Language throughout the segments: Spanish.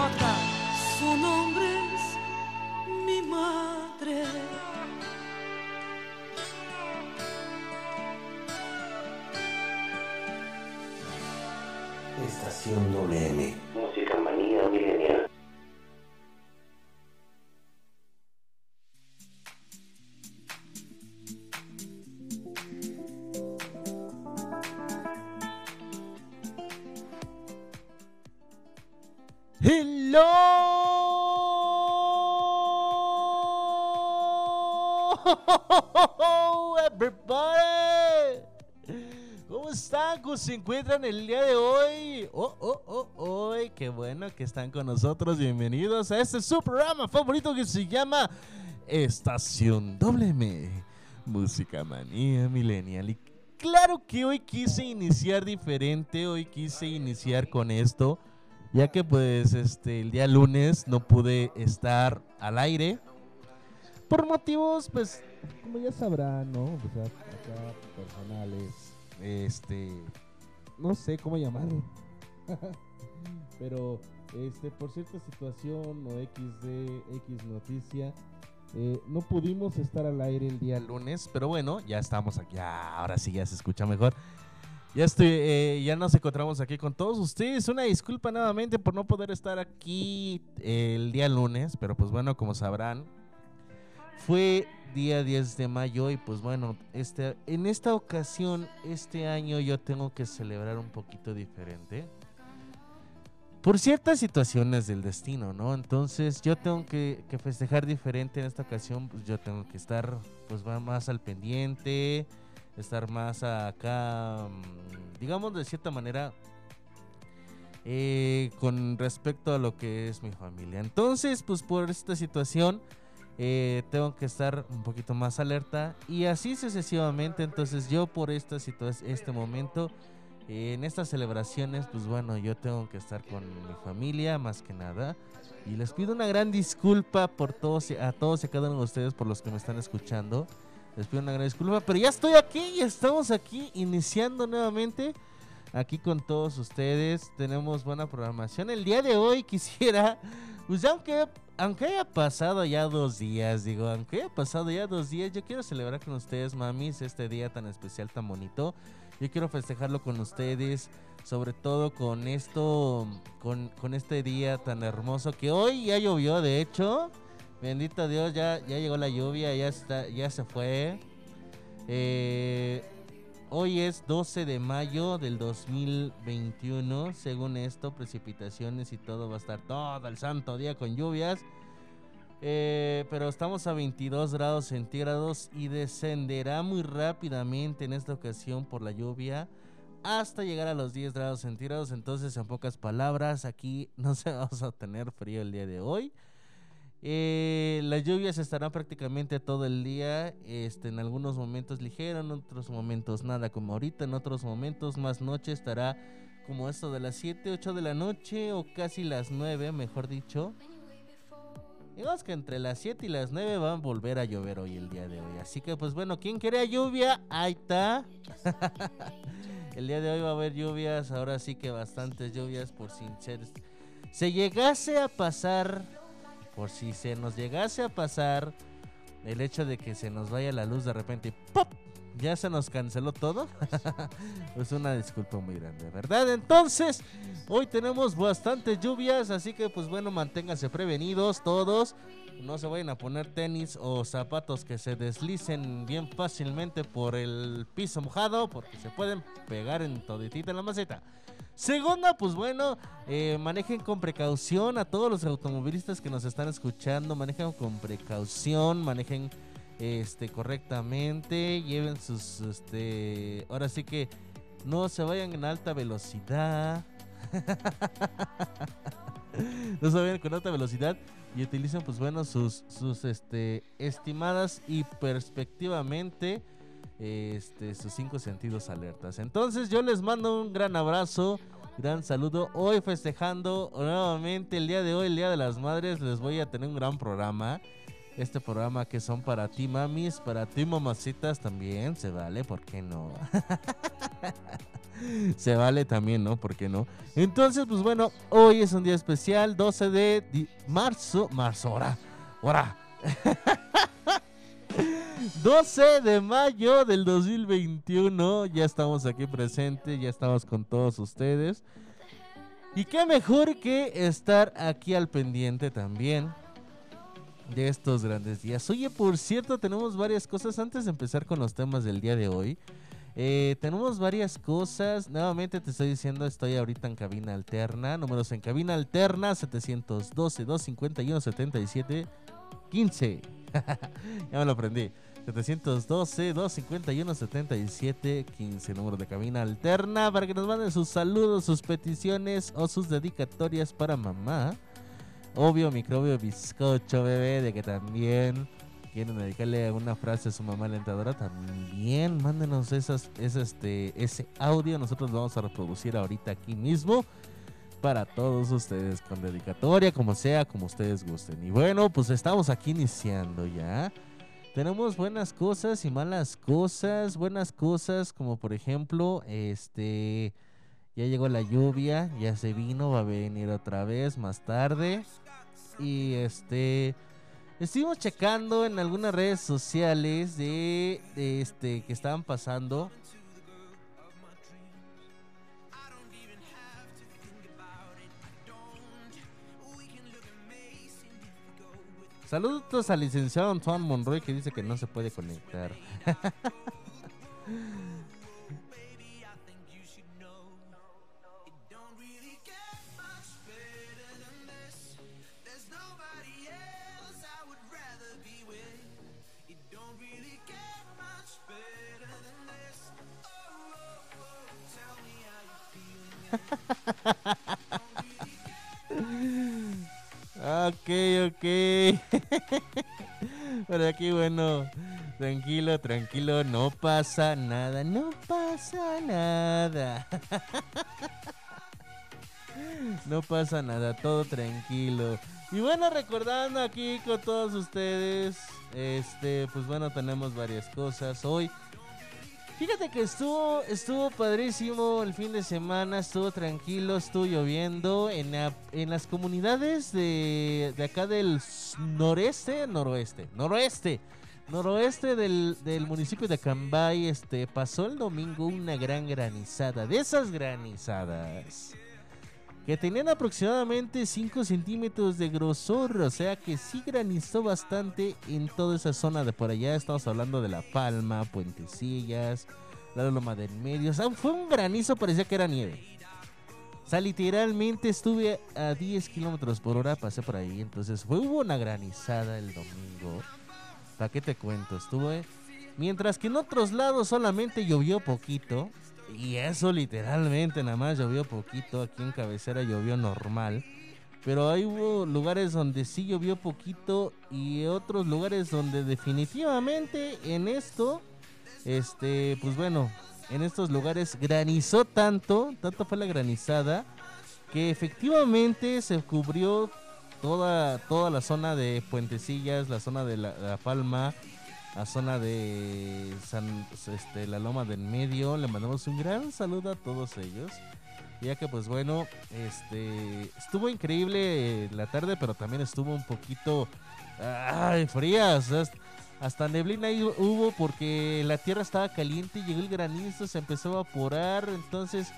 idiota, su nombre es mi madre. Estación WM. se encuentran el día de hoy? Oh, oh, oh, oh, qué bueno que están con nosotros. Bienvenidos a este su programa favorito que se llama Estación WM. Música manía millennial. Y claro que hoy quise iniciar diferente, hoy quise iniciar con esto, ya que pues este el día lunes no pude estar al aire por motivos pues como ya sabrán, ¿no? O sea, acá personales este no sé cómo llamarlo. Pero este, por cierta situación o XD, X noticia, eh, no pudimos estar al aire el día lunes, pero bueno, ya estamos aquí. Ahora sí ya se escucha mejor. Ya estoy, eh, ya nos encontramos aquí con todos ustedes. Una disculpa nuevamente por no poder estar aquí eh, el día lunes, pero pues bueno, como sabrán, fue día 10 de mayo y pues bueno, este, en esta ocasión, este año yo tengo que celebrar un poquito diferente por ciertas situaciones del destino, ¿no? Entonces yo tengo que, festejar diferente en esta ocasión, pues yo tengo que estar pues más al pendiente, estar más acá, mm, digamos de cierta manera, eh, con respecto a lo que es mi familia. Entonces, pues por esta situación, eh, tengo que estar un poquito más alerta y así sucesivamente. Entonces yo por esta situación, este momento en estas celebraciones, pues bueno, yo tengo que estar con mi familia más que nada. Y les pido una gran disculpa por todos, a todos y a cada uno de ustedes por los que me están escuchando. Les pido una gran disculpa, pero ya estoy aquí y estamos aquí iniciando nuevamente aquí con todos ustedes. Tenemos buena programación. El día de hoy quisiera, pues aunque, aunque haya pasado ya dos días, digo, aunque haya pasado ya dos días, yo quiero celebrar con ustedes, mamis, este día tan especial, tan bonito. Yo quiero festejarlo con ustedes, sobre todo con esto, con, con este día tan hermoso que hoy ya llovió, de hecho. Bendito Dios, ya, ya llegó la lluvia, ya, está, ya se fue. Eh, hoy es 12 de mayo del 2021. Según esto, precipitaciones y todo va a estar todo el santo día con lluvias. Eh, pero estamos a 22 grados centígrados y descenderá muy rápidamente en esta ocasión por la lluvia hasta llegar a los 10 grados centígrados. Entonces, en pocas palabras, aquí no se vamos a tener frío el día de hoy. Eh, las lluvias estarán prácticamente todo el día, este, en algunos momentos ligero, en otros momentos nada como ahorita, en otros momentos más noche estará como esto de las 7, 8 de la noche o casi las 9, mejor dicho. Digamos que entre las 7 y las 9 van a volver a llover hoy el día de hoy. Así que pues bueno, ¿quién quería lluvia? Ahí está. el día de hoy va a haber lluvias, ahora sí que bastantes lluvias por si se llegase a pasar, por si se nos llegase a pasar el hecho de que se nos vaya la luz de repente y ¡pop! ya se nos canceló todo. pues una disculpa muy grande, ¿verdad? Entonces, hoy tenemos bastantes lluvias, así que pues bueno, manténganse prevenidos todos. No se vayan a poner tenis o zapatos que se deslicen bien fácilmente por el piso mojado, porque se pueden pegar en toditita en la maceta. Segunda, pues bueno, eh, manejen con precaución a todos los automovilistas que nos están escuchando, manejen con precaución, manejen este correctamente, lleven sus este, ahora sí que no se vayan en alta velocidad. no se vayan con alta velocidad y utilicen pues bueno sus sus este estimadas y perspectivamente este sus cinco sentidos alertas. Entonces yo les mando un gran abrazo, gran saludo. Hoy festejando nuevamente el día de hoy, el Día de las Madres, les voy a tener un gran programa este programa que son para ti mamis, para ti mamacitas también, se vale, ¿por qué no? se vale también, ¿no? ¿Por qué no? Entonces, pues bueno, hoy es un día especial, 12 de marzo, marzo, ahora, ahora. 12 de mayo del 2021, ya estamos aquí presentes, ya estamos con todos ustedes. Y qué mejor que estar aquí al pendiente también de estos grandes días. Oye, por cierto, tenemos varias cosas antes de empezar con los temas del día de hoy. Eh, tenemos varias cosas. Nuevamente te estoy diciendo, estoy ahorita en cabina alterna. Números en cabina alterna 712 251 77 15. ya me lo aprendí. 712 251 77 15. Número de cabina alterna para que nos manden sus saludos, sus peticiones o sus dedicatorias para mamá. Obvio, microbio bizcocho, bebé, de que también quieren dedicarle una frase a su mamá alentadora, también mándenos esas, este, ese audio. Nosotros lo vamos a reproducir ahorita aquí mismo para todos ustedes con dedicatoria, como sea, como ustedes gusten. Y bueno, pues estamos aquí iniciando ya. Tenemos buenas cosas y malas cosas. Buenas cosas, como por ejemplo, este Ya llegó la lluvia, ya se vino, va a venir otra vez más tarde. Y este estuvimos checando en algunas redes sociales de, este que estaban pasando. Saludos al licenciado Antoine Monroy que dice que no se puede conectar. ok, ok. Por aquí, bueno. Tranquilo, tranquilo, no pasa nada, no pasa nada. no pasa nada, todo tranquilo. Y bueno, recordando aquí con todos ustedes, este, pues bueno, tenemos varias cosas hoy. Fíjate que estuvo, estuvo padrísimo el fin de semana, estuvo tranquilo, estuvo lloviendo en, en las comunidades de, de acá del noreste, noroeste, noroeste, noroeste del, del municipio de Cambay, este, pasó el domingo una gran granizada, de esas granizadas que tenían aproximadamente 5 centímetros de grosor, o sea que sí granizó bastante en toda esa zona de por allá. Estamos hablando de La Palma, Puentecillas, la Loma del Medio. O sea, fue un granizo, parecía que era nieve. O sea, literalmente estuve a 10 kilómetros por hora, pasé por ahí. Entonces, fue, hubo una granizada el domingo. ¿Para qué te cuento? Estuve. Mientras que en otros lados solamente llovió poquito. Y eso literalmente nada más llovió poquito. Aquí en cabecera llovió normal. Pero hay hubo lugares donde sí llovió poquito y otros lugares donde definitivamente en esto, este, pues bueno, en estos lugares granizó tanto, tanto fue la granizada, que efectivamente se cubrió toda, toda la zona de Puentecillas, la zona de la Palma, la zona de San, este, la Loma del Medio. Le mandamos un gran saludo a todos ellos. Ya que pues bueno, este estuvo increíble la tarde, pero también estuvo un poquito ay, fría. Hasta neblina hubo porque la tierra estaba caliente, llegó el granizo, se empezó a evaporar, entonces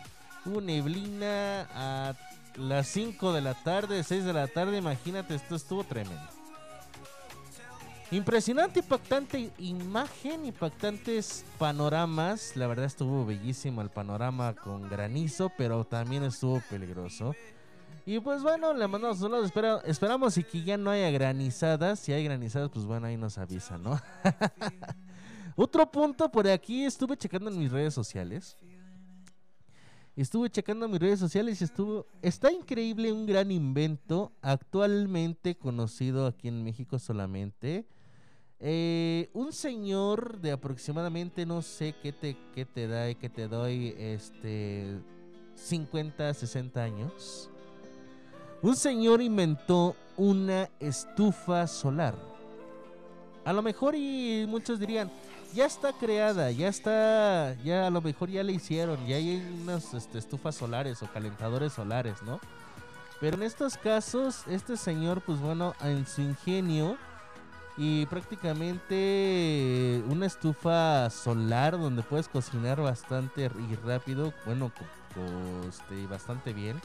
hubo neblina a las 5 de la tarde, 6 de la tarde, imagínate, esto estuvo tremendo. Impresionante, impactante imagen, impactantes panoramas. La verdad estuvo bellísimo el panorama con granizo, pero también estuvo peligroso. Y pues bueno, le mandamos saludos. Espera, esperamos y que ya no haya granizadas. Si hay granizadas, pues bueno, ahí nos avisa, ¿no? Otro punto por aquí, estuve checando en mis redes sociales. Estuve checando mis redes sociales y estuvo. Está increíble un gran invento actualmente conocido aquí en México solamente. Eh, un señor de aproximadamente, no sé qué te, qué te da y qué te doy, este, 50, 60 años. Un señor inventó una estufa solar. A lo mejor y muchos dirían, ya está creada, ya está, ya a lo mejor ya le hicieron, ya hay unas este, estufas solares o calentadores solares, ¿no? Pero en estos casos, este señor, pues bueno, en su ingenio, y prácticamente una estufa solar donde puedes cocinar bastante y rápido, bueno, este, bastante bien.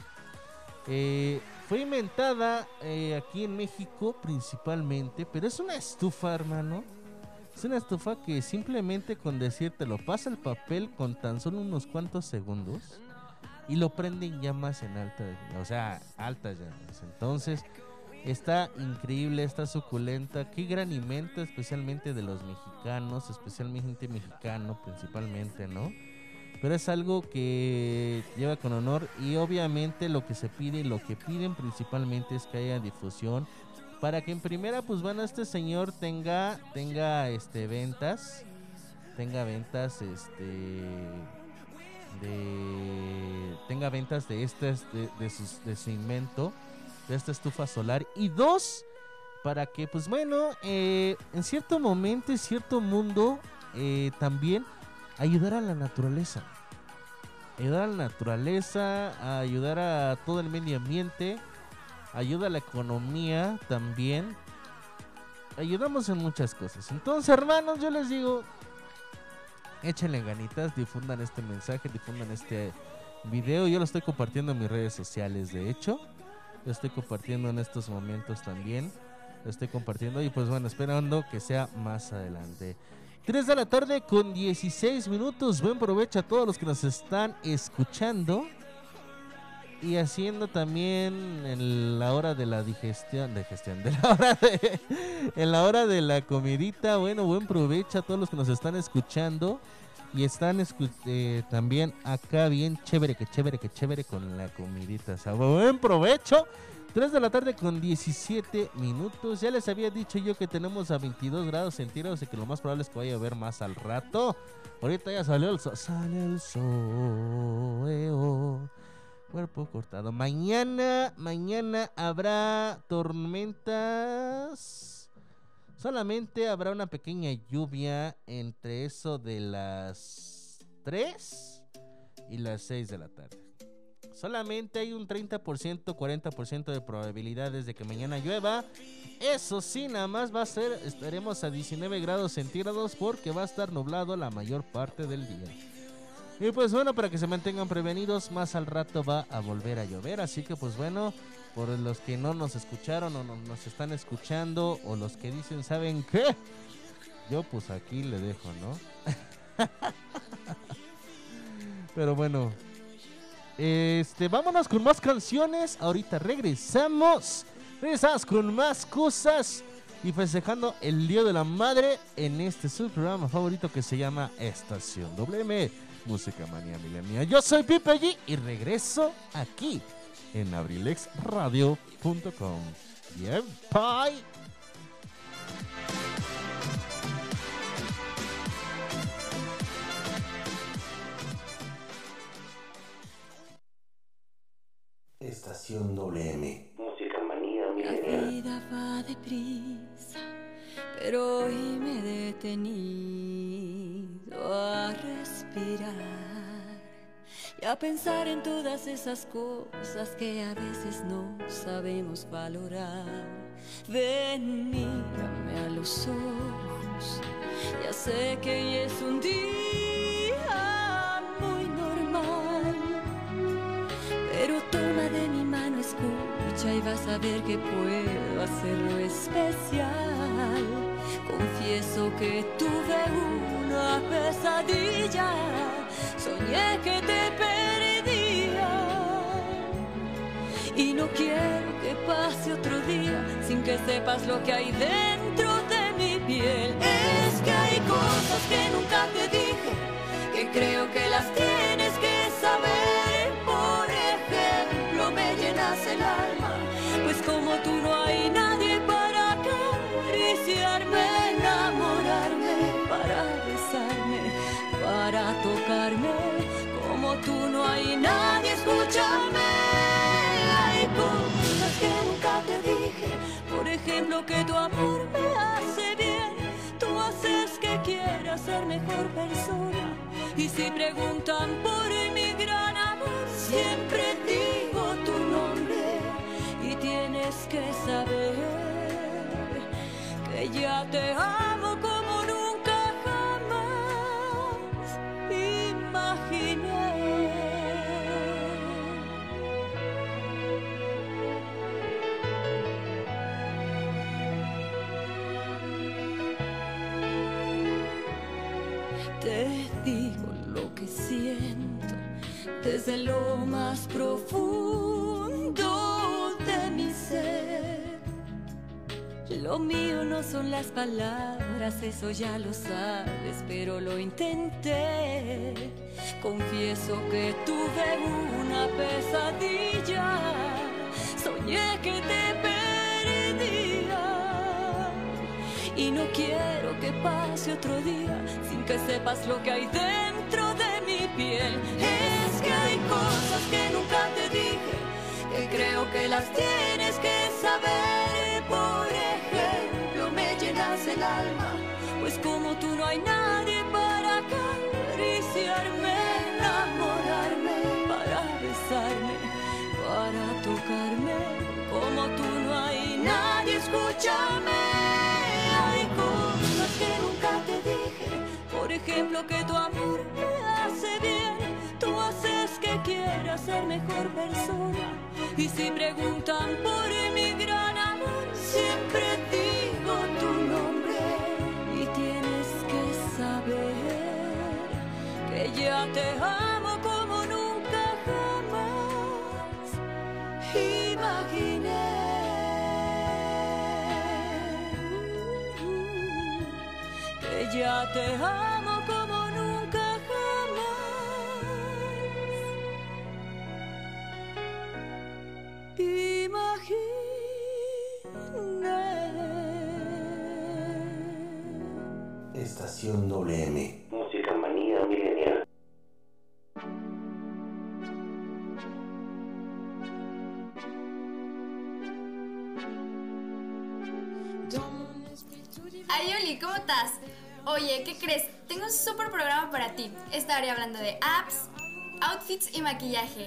Eh, fue inventada eh, aquí en México principalmente, pero es una estufa, hermano. Es una estufa que simplemente con decirte lo pasa el papel con tan solo unos cuantos segundos y lo prenden llamas en alta, o sea, altas llamas. Entonces, Está increíble, está suculenta. Qué gran invento, especialmente de los mexicanos, especialmente mexicano principalmente, ¿no? Pero es algo que lleva con honor y obviamente lo que se pide lo que piden principalmente es que haya difusión para que en primera pues bueno este señor tenga tenga este ventas tenga ventas este de tenga ventas de este de, de, de su invento de esta estufa solar. Y dos, para que, pues bueno, eh, en cierto momento, en cierto mundo, eh, también ayudar a la naturaleza. ayudar a la naturaleza, ayudar a todo el medio ambiente, ayuda a la economía también. Ayudamos en muchas cosas. Entonces, hermanos, yo les digo, échenle ganitas, difundan este mensaje, difundan este video. Yo lo estoy compartiendo en mis redes sociales, de hecho. Estoy compartiendo en estos momentos también. Lo estoy compartiendo y pues bueno, esperando que sea más adelante. 3 de la tarde con 16 minutos. Buen provecho a todos los que nos están escuchando. Y haciendo también en la hora de la digestión, de gestión, de la hora de, en la hora de la comidita, bueno, buen provecho a todos los que nos están escuchando y están eh, también acá bien chévere, que chévere, que chévere con la comidita. O buen provecho. 3 de la tarde con 17 minutos. Ya les había dicho yo que tenemos a 22 grados centígrados y que lo más probable es que vaya a llover más al rato. Ahorita ya salió el sol. Sale el sol. Cuerpo cortado. Mañana, mañana habrá tormentas. Solamente habrá una pequeña lluvia entre eso de las 3 y las 6 de la tarde. Solamente hay un 30%, 40% de probabilidades de que mañana llueva. Eso sí, nada más va a ser, estaremos a 19 grados centígrados porque va a estar nublado la mayor parte del día. Y pues bueno, para que se mantengan prevenidos, más al rato va a volver a llover. Así que pues bueno, por los que no nos escucharon o no nos están escuchando o los que dicen, ¿saben qué? Yo pues aquí le dejo, ¿no? Pero bueno, este, vámonos con más canciones. Ahorita regresamos. Regresamos con más cosas. Y festejando el Día de la Madre en este su programa favorito que se llama Estación WM. Música Manía Milenia. Yo soy Pipe G y regreso aquí en abrilexradio.com. Bien, bye. Estación WM. Música manía La milenial. vida va deprisa, pero hoy me he detenido a respirar y a pensar en todas esas cosas que a veces no sabemos valorar. Ven, mírame a los ojos, ya sé que hoy es un día muy normal. Pero toma de mi mano, escucha y vas a ver que puedo hacerlo especial. Confieso que tuve una pesadilla, soñé que te perdía. Y no quiero que pase otro día sin que sepas lo que hay dentro de mi piel. Es que hay cosas que nunca te dije, que creo que las tienes que saber. Nadie, escúchame. Hay cosas que nunca te dije, por ejemplo, que tu amor me hace bien. Tú haces que quiera ser mejor persona. Y si preguntan por mi gran amor, siempre digo tu nombre. Y tienes que saber que ya te amo como desde lo más profundo de mi ser. Lo mío no son las palabras, eso ya lo sabes, pero lo intenté. Confieso que tuve una pesadilla, soñé que te perdía. Y no quiero que pase otro día sin que sepas lo que hay dentro de mi piel. Que nunca te dije, que creo que las tienes que saber. Por ejemplo, me llenas el alma, pues como tú no hay nadie para acariciarme, enamorarme, abrazarme, para tocarme. Como tú no hay nadie, escúchame. Hay cosas que nunca te dije, por ejemplo que tu amor ser mejor persona. Y si preguntan por mi gran amor, siempre digo tu nombre. Y tienes que saber que ya te amo como nunca jamás imaginé. Que ya te amo imaginé. Estación WM. Música manía milenial. Ayoli, ¿cómo estás? Oye, ¿qué crees? Tengo un súper programa para ti. Estaré hablando de apps, outfits y maquillaje.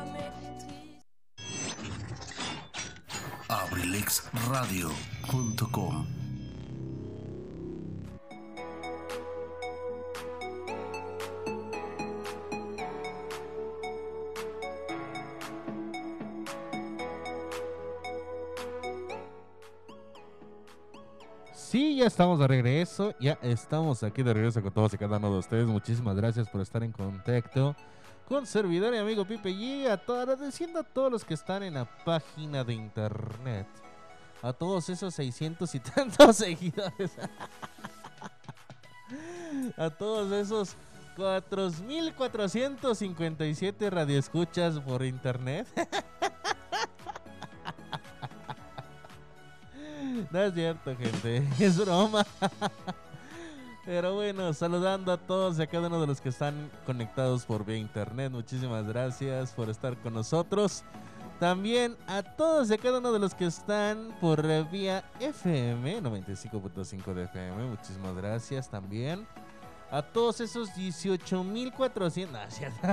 abrilexradio.com Sí, ya estamos de regreso. Ya estamos aquí de regreso con todos y cada uno de ustedes. Muchísimas gracias por estar en contacto con servidor y amigo Pipe G. Agradeciendo a todos los que están en la página de internet. A todos esos 600 y tantos seguidores. a todos esos 4457 radioescuchas por internet. No es cierto, gente. Es broma. Pero bueno, saludando a todos y a cada uno de los que están conectados por vía internet. Muchísimas gracias por estar con nosotros. También a todos y a cada uno de los que están por vía FM 95.5 de FM. Muchísimas gracias también. A todos esos 18.400. No, es cierto.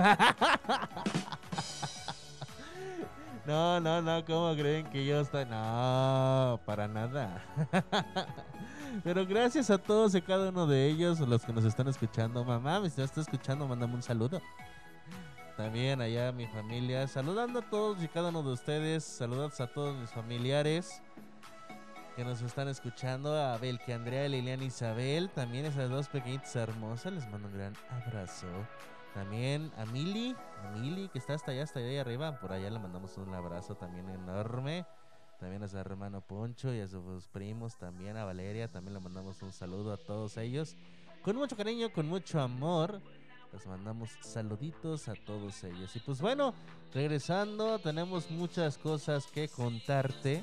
No, no, no, ¿cómo creen que yo estoy? No, para nada. Pero gracias a todos y cada uno de ellos, los que nos están escuchando. Mamá, me está escuchando, mándame un saludo. También allá mi familia. Saludando a todos y cada uno de ustedes. Saludos a todos mis familiares que nos están escuchando. A Abel, que Andrea, Liliana, Isabel. También esas dos pequeñitas hermosas. Les mando un gran abrazo. También a Mili, a Mili que está hasta allá, hasta allá arriba. Por allá le mandamos un abrazo también enorme. También a su hermano Poncho y a sus primos, también a Valeria. También le mandamos un saludo a todos ellos. Con mucho cariño, con mucho amor. Les mandamos saluditos a todos ellos. Y pues bueno, regresando, tenemos muchas cosas que contarte.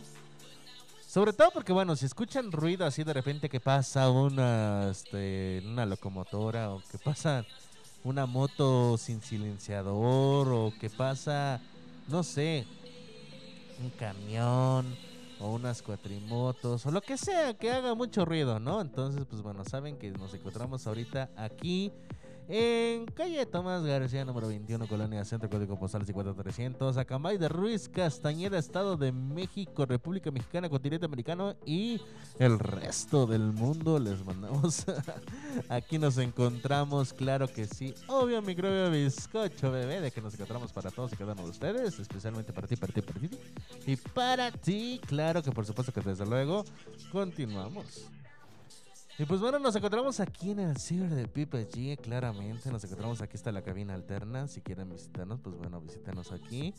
Sobre todo porque, bueno, si escuchan ruido así de repente que pasa una, este, una locomotora o que pasa una moto sin silenciador o que pasa, no sé, un camión o unas cuatrimotos o lo que sea que haga mucho ruido, ¿no? Entonces, pues bueno, saben que nos encontramos ahorita aquí en calle Tomás García, número 21, Colonia Centro, Código Postal 50300, Acambay de Ruiz, Castañeda, Estado de México, República Mexicana, continente americano y el resto del mundo. Les mandamos. Aquí nos encontramos, claro que sí. Obvio, microbio bizcocho, bebé, de que nos encontramos para todos y cada uno de ustedes, especialmente para ti, para ti, para ti. Y para ti, claro que por supuesto que desde luego continuamos. Y pues bueno, nos encontramos aquí en el ciber de Pipa G, claramente. Nos encontramos aquí está la cabina alterna. Si quieren visitarnos, pues bueno, visítanos aquí.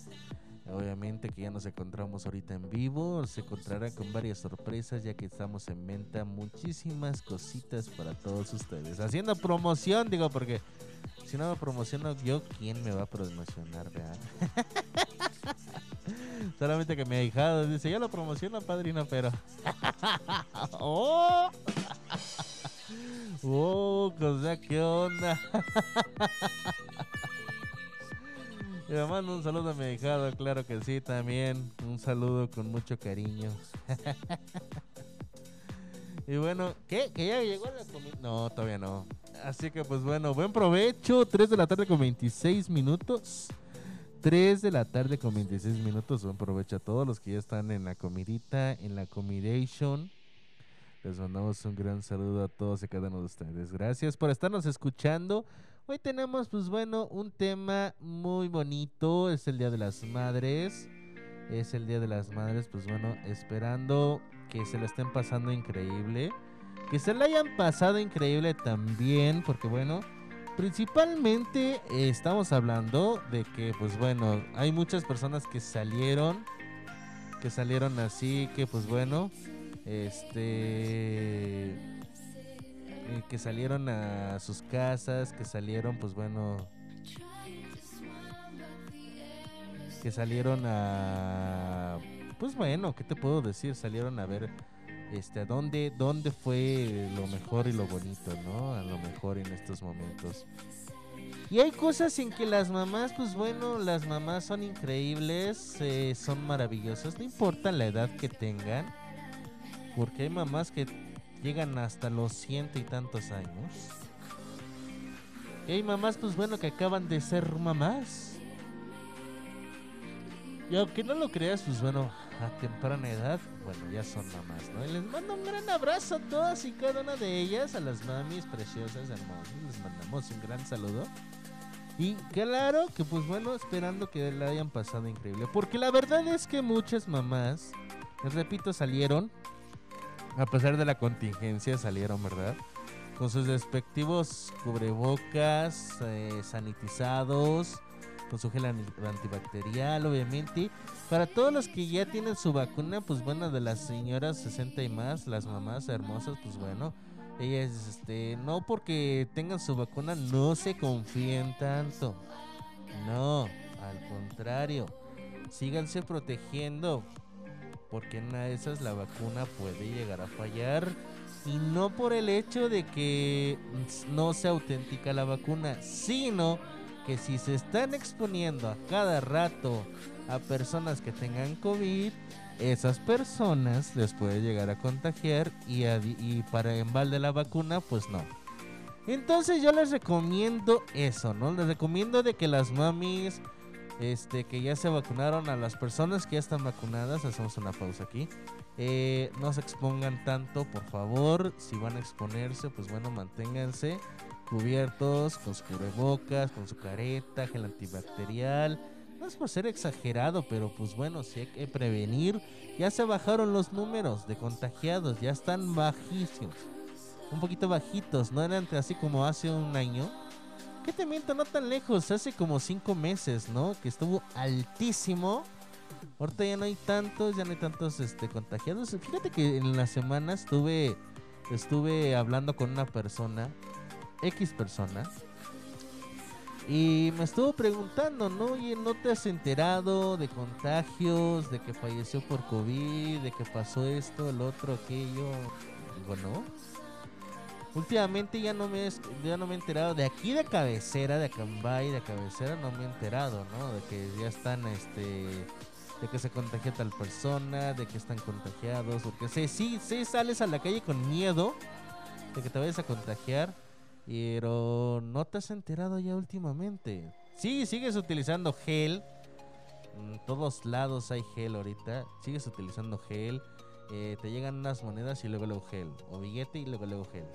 Obviamente que ya nos encontramos ahorita en vivo. Se encontrarán con varias sorpresas ya que estamos en venta muchísimas cositas para todos ustedes. Haciendo promoción, digo, porque si no me promociono yo, ¿quién me va a promocionar, verdad? Solamente que mi ahijado dice, ya lo promociona, padrino, pero... ¡Oh! ¡Oh! O sea, ¿qué onda? Le mando un saludo a mi ahijado, claro que sí, también. Un saludo con mucho cariño. y bueno, ¿qué? ¿Que ya llegó la comida? No, todavía no. Así que pues bueno, buen provecho. 3 de la tarde con 26 minutos. 3 de la tarde con 26 minutos. Buen provecho a todos los que ya están en la comidita, en la comidation. Les mandamos un gran saludo a todos y cada uno de ustedes. Gracias por estarnos escuchando. Hoy tenemos, pues bueno, un tema muy bonito. Es el Día de las Madres. Es el Día de las Madres, pues bueno, esperando que se lo estén pasando increíble. Que se lo hayan pasado increíble también, porque bueno, principalmente eh, estamos hablando de que, pues bueno, hay muchas personas que salieron, que salieron así, que pues bueno, este eh, que salieron a sus casas, que salieron, pues bueno, que salieron a, pues bueno, ¿qué te puedo decir? Salieron a ver, este, dónde, dónde fue lo mejor y lo bonito, ¿no? A lo mejor en estos momentos. Y hay cosas en que las mamás, pues bueno, las mamás son increíbles, eh, son maravillosas, no importa la edad que tengan, porque hay mamás que llegan hasta los ciento y tantos años. Y hay mamás, pues bueno, que acaban de ser mamás. Y aunque no lo creas, pues bueno, a temprana edad, bueno, ya son mamás, ¿no? Y les mando un gran abrazo a todas y cada una de ellas, a las mamis preciosas, hermosas. Les mandamos un gran saludo. Y claro que pues bueno, esperando que la hayan pasado increíble. Porque la verdad es que muchas mamás, les repito, salieron a pesar de la contingencia salieron, ¿verdad? Con sus respectivos cubrebocas, eh, sanitizados, con su gel antibacterial, obviamente. Para todos los que ya tienen su vacuna, pues bueno, de las señoras 60 y más, las mamás hermosas, pues bueno, ellas, este, no porque tengan su vacuna, no se confíen tanto. No, al contrario, síganse protegiendo porque en una de esas la vacuna puede llegar a fallar y no por el hecho de que no sea auténtica la vacuna, sino que si se están exponiendo a cada rato a personas que tengan COVID, esas personas les puede llegar a contagiar y, y para la vacuna, pues no. Entonces yo les recomiendo eso, ¿no? Les recomiendo de que las mamis este, que ya se vacunaron, a las personas que ya están vacunadas, hacemos una pausa aquí. Eh, no se expongan tanto, por favor. Si van a exponerse, pues bueno, manténganse cubiertos con su cubrebocas, con su careta, gel antibacterial. No es por ser exagerado, pero pues bueno, si hay que prevenir. Ya se bajaron los números de contagiados, ya están bajísimos. Un poquito bajitos, no eran así como hace un año ¿Qué te miento? No tan lejos, hace como cinco meses, ¿no? Que estuvo altísimo. Ahorita ya no hay tantos, ya no hay tantos este, contagiados. Fíjate que en la semana estuve, estuve hablando con una persona, X persona, y me estuvo preguntando, ¿no? Oye, ¿no te has enterado de contagios, de que falleció por COVID, de que pasó esto, el otro, aquello? Digo, no últimamente ya no me ya no me he enterado de aquí de cabecera, de Acambay, de cabecera no me he enterado, ¿no? De que ya están este de que se contagia tal persona, de que están contagiados, porque sí, sí, sí sales a la calle con miedo de que te vayas a contagiar, pero no te has enterado ya últimamente. Sí, sigues utilizando gel. En todos lados hay gel ahorita. Sigues utilizando gel. Eh, te llegan unas monedas y luego luego gel. O billete y luego luego gel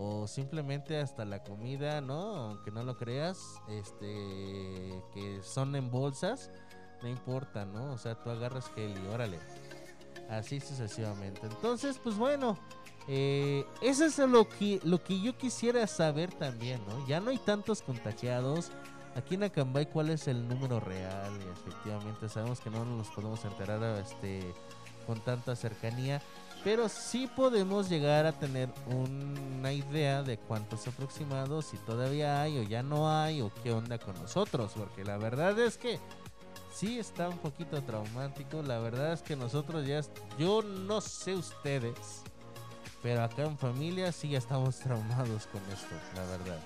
o simplemente hasta la comida, ¿no? Aunque no lo creas, este, que son en bolsas, no importa, ¿no? O sea, tú agarras gel y órale. Así sucesivamente. Entonces, pues bueno, eh, eso es lo que, lo que yo quisiera saber también, ¿no? Ya no hay tantos contagiados. Aquí en Acambay, ¿cuál es el número real? Efectivamente sabemos que no nos podemos enterar este, con tanta cercanía pero sí podemos llegar a tener una idea de cuántos aproximados, si todavía hay o ya no hay, o qué onda con nosotros, porque la verdad es que sí está un poquito traumático. La verdad es que nosotros ya, yo no sé ustedes, pero acá en familia sí ya estamos traumados con esto, la verdad.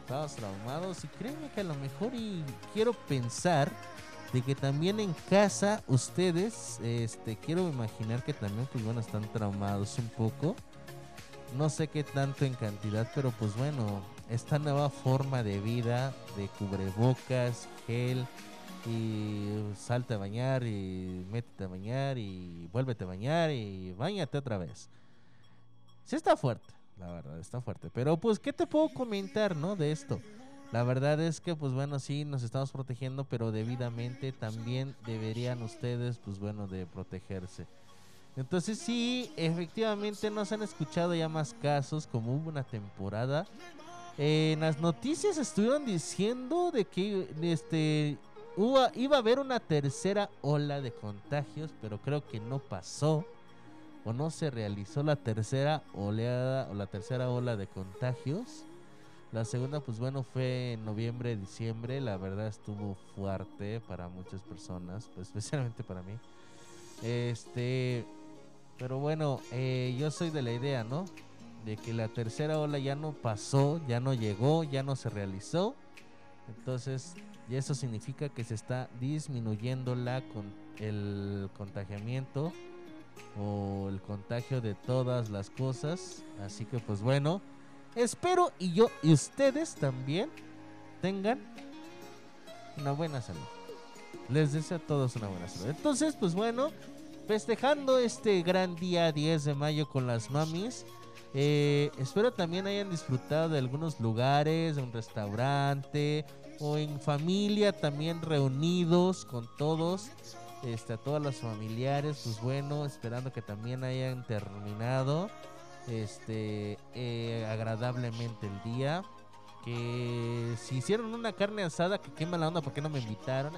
Estamos traumados y créeme que a lo mejor y quiero pensar de que también en casa ustedes, este, quiero imaginar que también pues bueno están traumados un poco. No sé qué tanto en cantidad, pero pues bueno, esta nueva forma de vida, de cubrebocas, gel, y salte a bañar y métete a bañar y vuélvete a bañar y bañate otra vez. Sí está fuerte, la verdad, está fuerte. Pero pues, ¿qué te puedo comentar, no? De esto. La verdad es que, pues bueno, sí, nos estamos protegiendo, pero debidamente también deberían ustedes, pues bueno, de protegerse. Entonces sí, efectivamente nos han escuchado ya más casos, como hubo una temporada. En las noticias estuvieron diciendo de que este hubo- iba a haber una tercera ola de contagios, pero creo que no pasó o no se realizó la tercera oleada o la tercera ola de contagios. La segunda, pues bueno, fue en noviembre, diciembre. La verdad estuvo fuerte para muchas personas, pues, especialmente para mí. Este, pero bueno, eh, yo soy de la idea, ¿no? De que la tercera ola ya no pasó, ya no llegó, ya no se realizó. Entonces, y eso significa que se está disminuyendo la con el contagiamiento o el contagio de todas las cosas. Así que pues bueno, espero y yo y ustedes también tengan una buena salud. Les deseo a todos una buena salud. Entonces, pues bueno, festejando este gran día 10 de mayo con las mamis. eh, espero también hayan disfrutado de algunos lugares, de un restaurante o en familia también reunidos con todos, este, a todos los familiares, pues bueno, esperando que también hayan terminado este eh, agradablemente el día. Que si hicieron una carne asada, que qué mala onda, ¿por qué no me invitaron?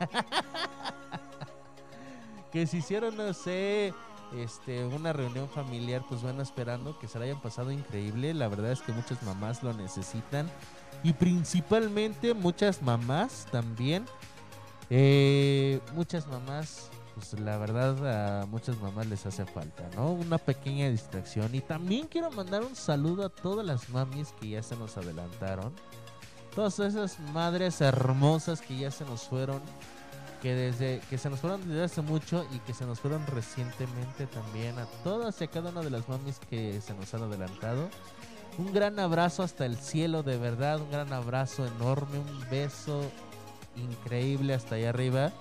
que si hicieron, no sé, este, una reunión familiar, pues bueno, esperando que se la hayan pasado increíble. La verdad es que muchas mamás lo necesitan. Y principalmente muchas mamás también. Eh, muchas mamás, pues la verdad a muchas mamás les hace falta, ¿no? Una pequeña distracción. Y también quiero mandar un saludo a todas las mamis que ya se nos adelantaron. Todas esas madres hermosas que ya se nos fueron que desde que se nos fueron desde hace mucho y que se nos fueron recientemente también a todas y a cada una de las mamis que se nos han adelantado. Un gran abrazo hasta el cielo, de verdad, un gran abrazo enorme, un beso increíble hasta allá arriba.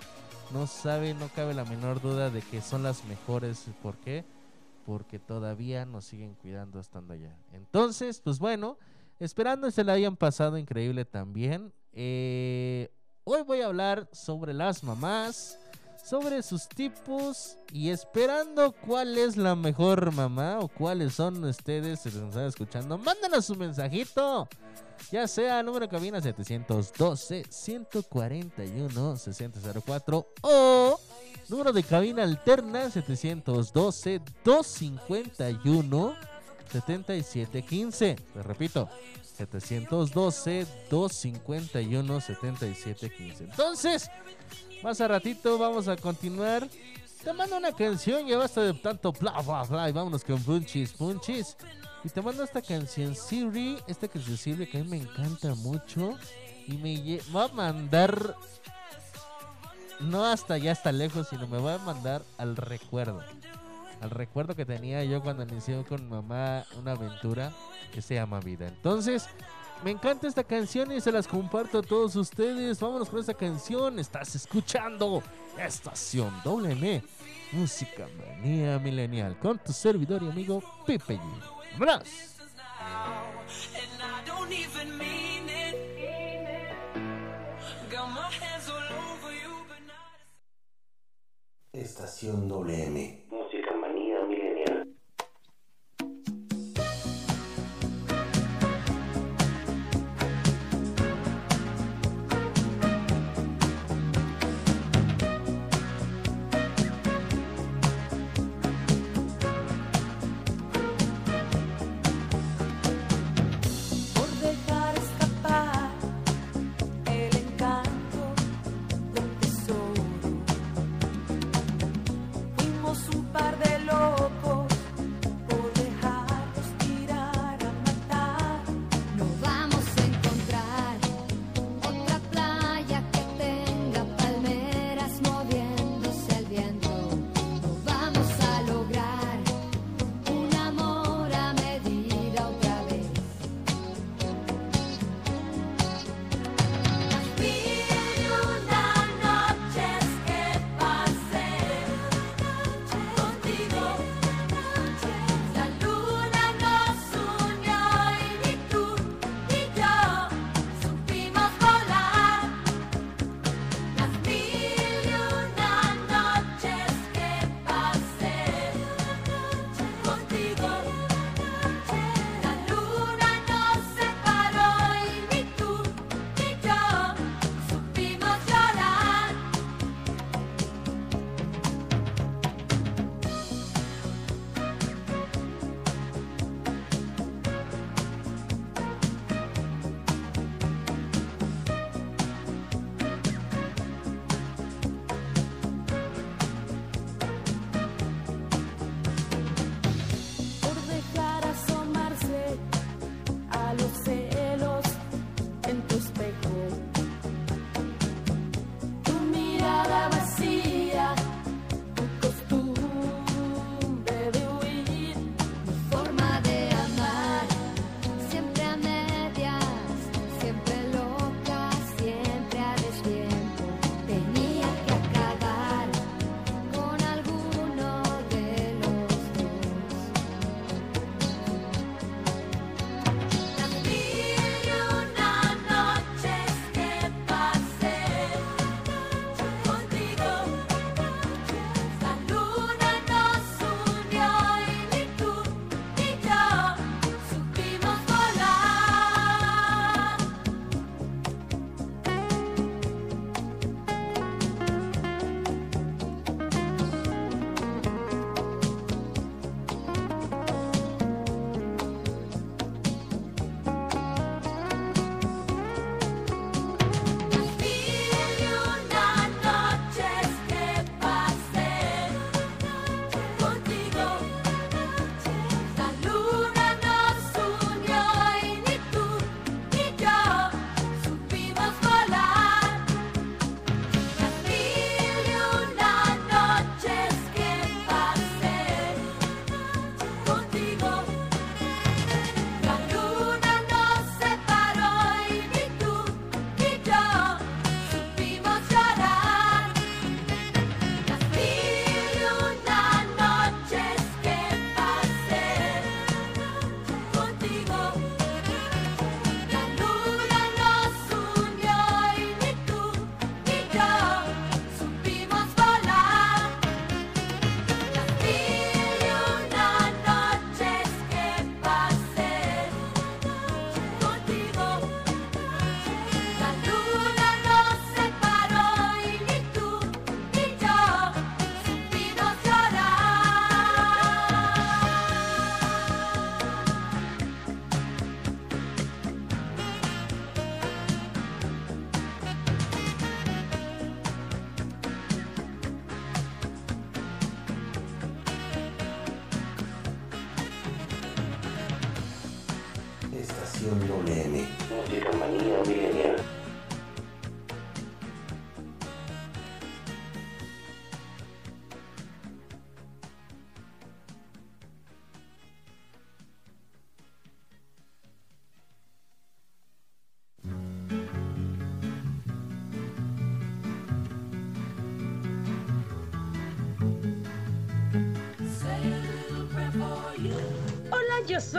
No sabe, no cabe la menor duda de que son las mejores. ¿Por qué? Porque todavía nos siguen cuidando estando allá. Entonces, pues bueno, esperando se la hayan pasado increíble también. Eh, Hoy voy a hablar sobre las mamás, sobre sus tipos y esperando cuál es la mejor mamá o cuáles son ustedes si nos están escuchando. Mándanos un mensajito, ya sea número de cabina 712-141-6004 o número de cabina alterna 712-251. 7715. Les repito, 712-251-7715. Entonces, más a ratito vamos a continuar. Te mando una canción, ya basta de tanto bla bla bla. Y vámonos con Punchis Punchis. Y te mando esta canción Siri, esta canción Siri que a mí me encanta mucho. Y me va a mandar, no hasta allá, hasta lejos, sino me va a mandar al recuerdo al recuerdo que tenía yo cuando inicié con mamá una aventura que se llama vida. Entonces, me encanta esta canción y se las comparto a todos ustedes. Vámonos con esta canción. Estás escuchando Estación WM, Música Manía Milenial, con tu servidor y amigo Pipe G. ¡Vámonos! And I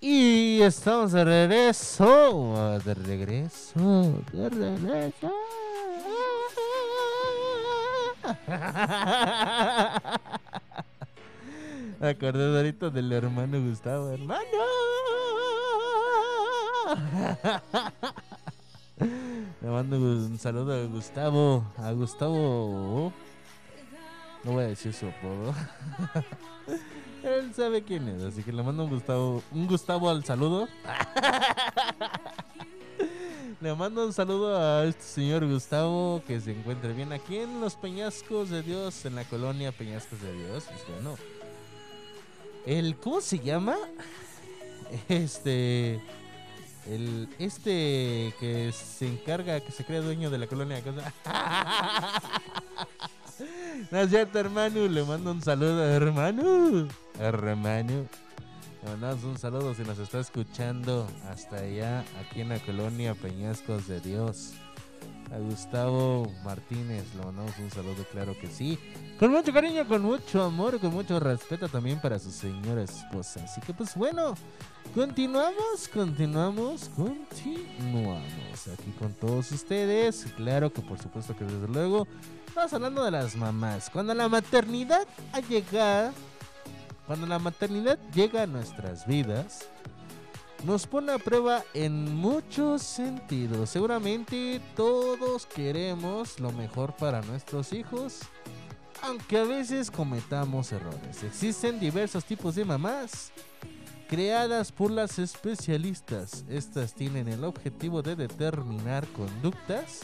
Y estamos de regreso, de regreso, de regreso. Acordé ahorita del hermano Gustavo, hermano. Le mando un saludo a Gustavo, a Gustavo. No voy a decir su apodo. Él sabe quién es, así que le mando un Gustavo, un Gustavo al saludo. Le mando un saludo a este señor Gustavo que se encuentre bien aquí en los Peñascos de Dios, en la colonia Peñascos de Dios. Pues bueno, el ¿cómo se llama? Este el este que se encarga, que se cree dueño de la colonia. No es cierto, hermano. Le mando un saludo, hermano. Hermano. Le mandamos un saludo si nos está escuchando hasta allá, aquí en la colonia Peñascos de Dios. A Gustavo Martínez le mandamos un saludo, claro que sí. Con mucho cariño, con mucho amor, con mucho respeto también para su señora esposa. Así que pues bueno, continuamos, continuamos, continuamos aquí con todos ustedes. Claro que por supuesto que desde luego estamos hablando de las mamás. Cuando la maternidad ha llegado, cuando la maternidad llega a nuestras vidas, nos pone a prueba en muchos sentidos. Seguramente todos queremos lo mejor para nuestros hijos, aunque a veces cometamos errores. Existen diversos tipos de mamás creadas por las especialistas. Estas tienen el objetivo de determinar conductas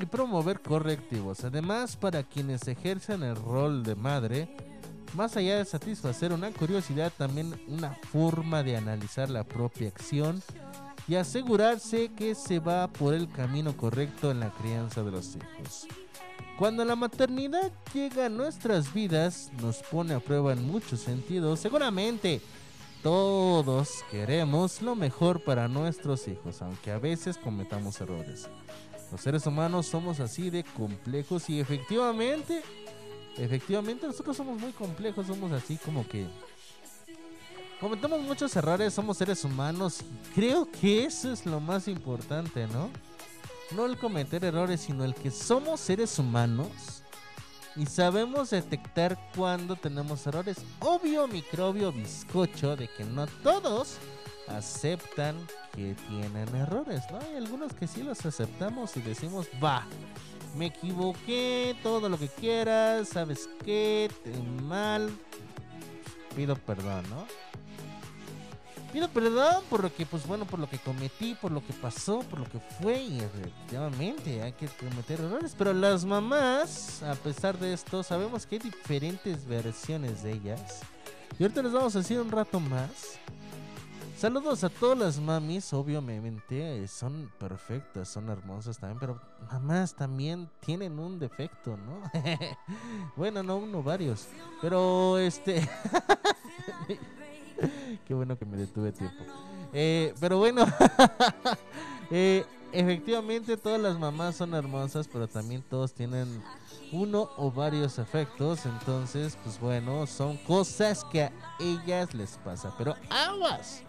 y promover correctivos. Además, para quienes ejercen el rol de madre, más allá de satisfacer una curiosidad, también una forma de analizar la propia acción y asegurarse que se va por el camino correcto en la crianza de los hijos. Cuando la maternidad llega a nuestras vidas, nos pone a prueba en muchos sentidos. Seguramente todos queremos lo mejor para nuestros hijos, aunque a veces cometamos errores. Los seres humanos somos así de complejos y efectivamente Efectivamente, nosotros somos muy complejos, somos así como que cometemos muchos errores, somos seres humanos y creo que eso es lo más importante, ¿no? No el cometer errores, sino el que somos seres humanos y sabemos detectar cuando tenemos errores. Obvio, microbio, bizcocho, de que no todos aceptan que tienen errores, ¿no? Hay algunos que sí los aceptamos y decimos, va, me equivoqué, todo lo que quieras, ¿sabes qué? Te mal. Pido perdón, ¿no? Pido perdón por lo que, pues bueno, por lo que cometí, por lo que pasó, por lo que fue y efectivamente hay que cometer errores. Pero las mamás, a pesar de esto, sabemos que hay diferentes versiones de ellas. Y ahorita les vamos a decir un rato más. Saludos a todas las mamis, obviamente, eh, son perfectas, son hermosas también, pero mamás también tienen un defecto, ¿no? bueno, no uno, varios, pero este... Qué bueno que me detuve tiempo. Eh, pero bueno, Eh, efectivamente, todas las mamás son hermosas, pero también todos tienen uno o varios efectos. Entonces, pues bueno, son cosas que a ellas les pasa. Pero aguas.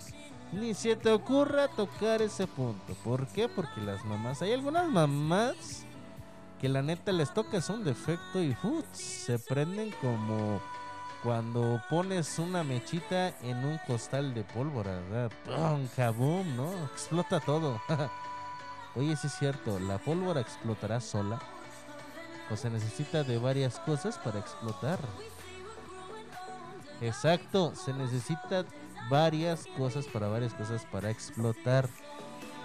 Ni se te ocurra tocar ese punto. ¿Por qué? Porque las mamás, hay algunas mamás que la neta les toca es un defecto y ¡fut! se prenden como cuando pones una mechita en un costal de pólvora, ¿verdad? ¡Pum! ¡Kaboom! ¿no? Explota todo. Oye, sí es cierto, ¿la pólvora explotará sola? O se necesita de varias cosas para explotar. Exacto, se necesita varias cosas para varias cosas para explotar.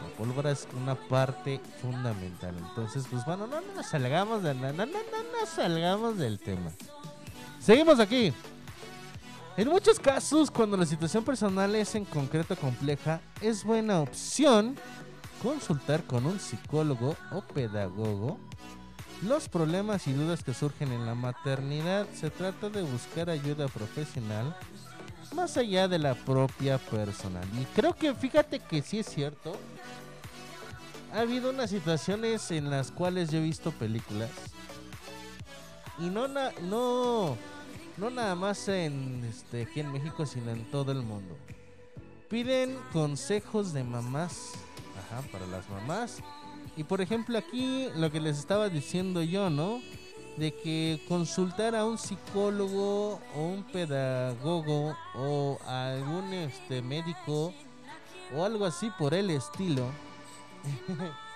La pólvora es una parte fundamental. Entonces, pues bueno, no, no nos salgamos de, no, no, no, salgamos del tema. Seguimos aquí. En muchos casos, cuando la situación personal es en concreto compleja, es buena opción consultar con un psicólogo o pedagogo los problemas y dudas que surgen en la maternidad. Se trata de buscar ayuda profesional más allá de la propia personal. Y creo que fíjate que sí es cierto. Ha habido unas situaciones en las cuales yo he visto películas y no no no nada más en este aquí en México, sino en todo el mundo. Piden consejos de mamás, ajá, para las mamás. Y por ejemplo, aquí lo que les estaba diciendo yo, ¿no? De que consultar a un psicólogo o un pedagogo o algún este médico o algo así por el estilo.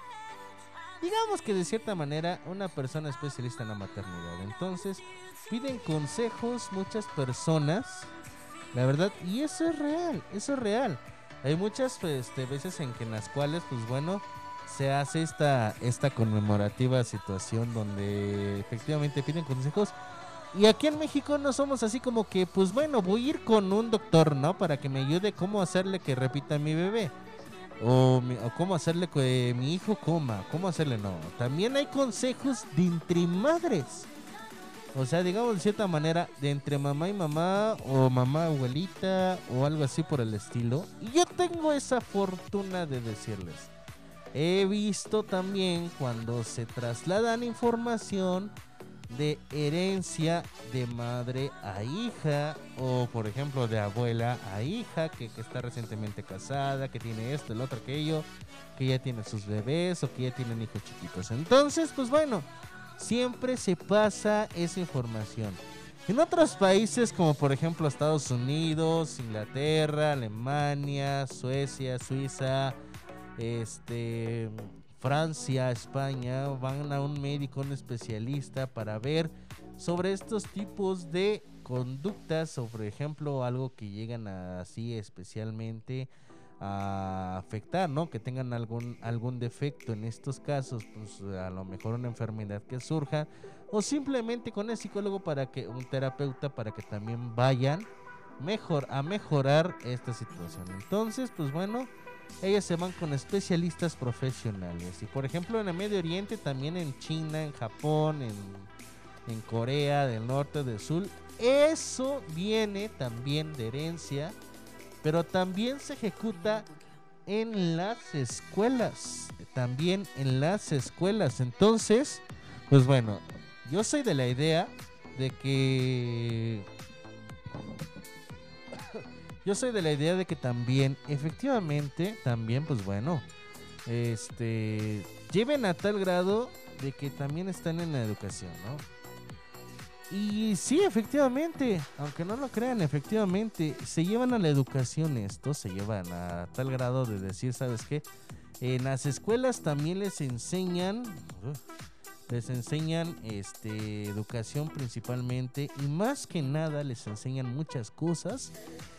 digamos que de cierta manera una persona especialista en la maternidad. Entonces, piden consejos muchas personas, la verdad, y eso es real, eso es real. Hay muchas este, veces en que en las cuales, pues bueno, se hace esta, esta conmemorativa situación donde efectivamente piden consejos. Y aquí en México no somos así como que, pues bueno, voy a ir con un doctor, ¿no? Para que me ayude cómo hacerle que repita mi bebé. O, cómo hacerle que mi hijo coma. ¿Cómo hacerle? No. También hay consejos de entre madres. O sea, digamos de cierta manera, de entre mamá y mamá, o mamá abuelita, o algo así por el estilo. Y yo tengo esa fortuna de decirles. He visto también cuando se trasladan información de herencia de madre a hija o por ejemplo de abuela a hija que, está recientemente casada, que tiene esto, el otro, aquello, que ya tiene sus bebés o que ya tienen hijos chiquitos. Entonces, pues bueno, siempre se pasa esa información. En otros países como por ejemplo Estados Unidos, Inglaterra, Alemania, Suecia, Suiza, este Francia, España, van a un médico, un especialista para ver sobre estos tipos de conductas o por ejemplo algo que llegan así especialmente a afectar, ¿no? Que tengan algún algún defecto en estos casos, pues a lo mejor una enfermedad que surja o simplemente con el psicólogo para que un terapeuta para que también vayan mejor a mejorar esta situación. Entonces, pues bueno, ellas se van con especialistas profesionales. Y por ejemplo en el Medio Oriente, también en China, en Japón, en, en Corea del Norte, del Sur, eso viene también de herencia, pero también se ejecuta en las escuelas. También en las escuelas. Entonces, pues bueno, yo soy de la idea de que yo soy de la idea de que también, efectivamente, también, pues bueno, este, lleven a tal grado de que también están en la educación, ¿no? Y sí, efectivamente, aunque no lo crean, efectivamente, se llevan a la educación esto, se llevan a tal grado de decir, ¿sabes qué? En las escuelas también les enseñan, les enseñan este, educación principalmente y más que nada les enseñan muchas cosas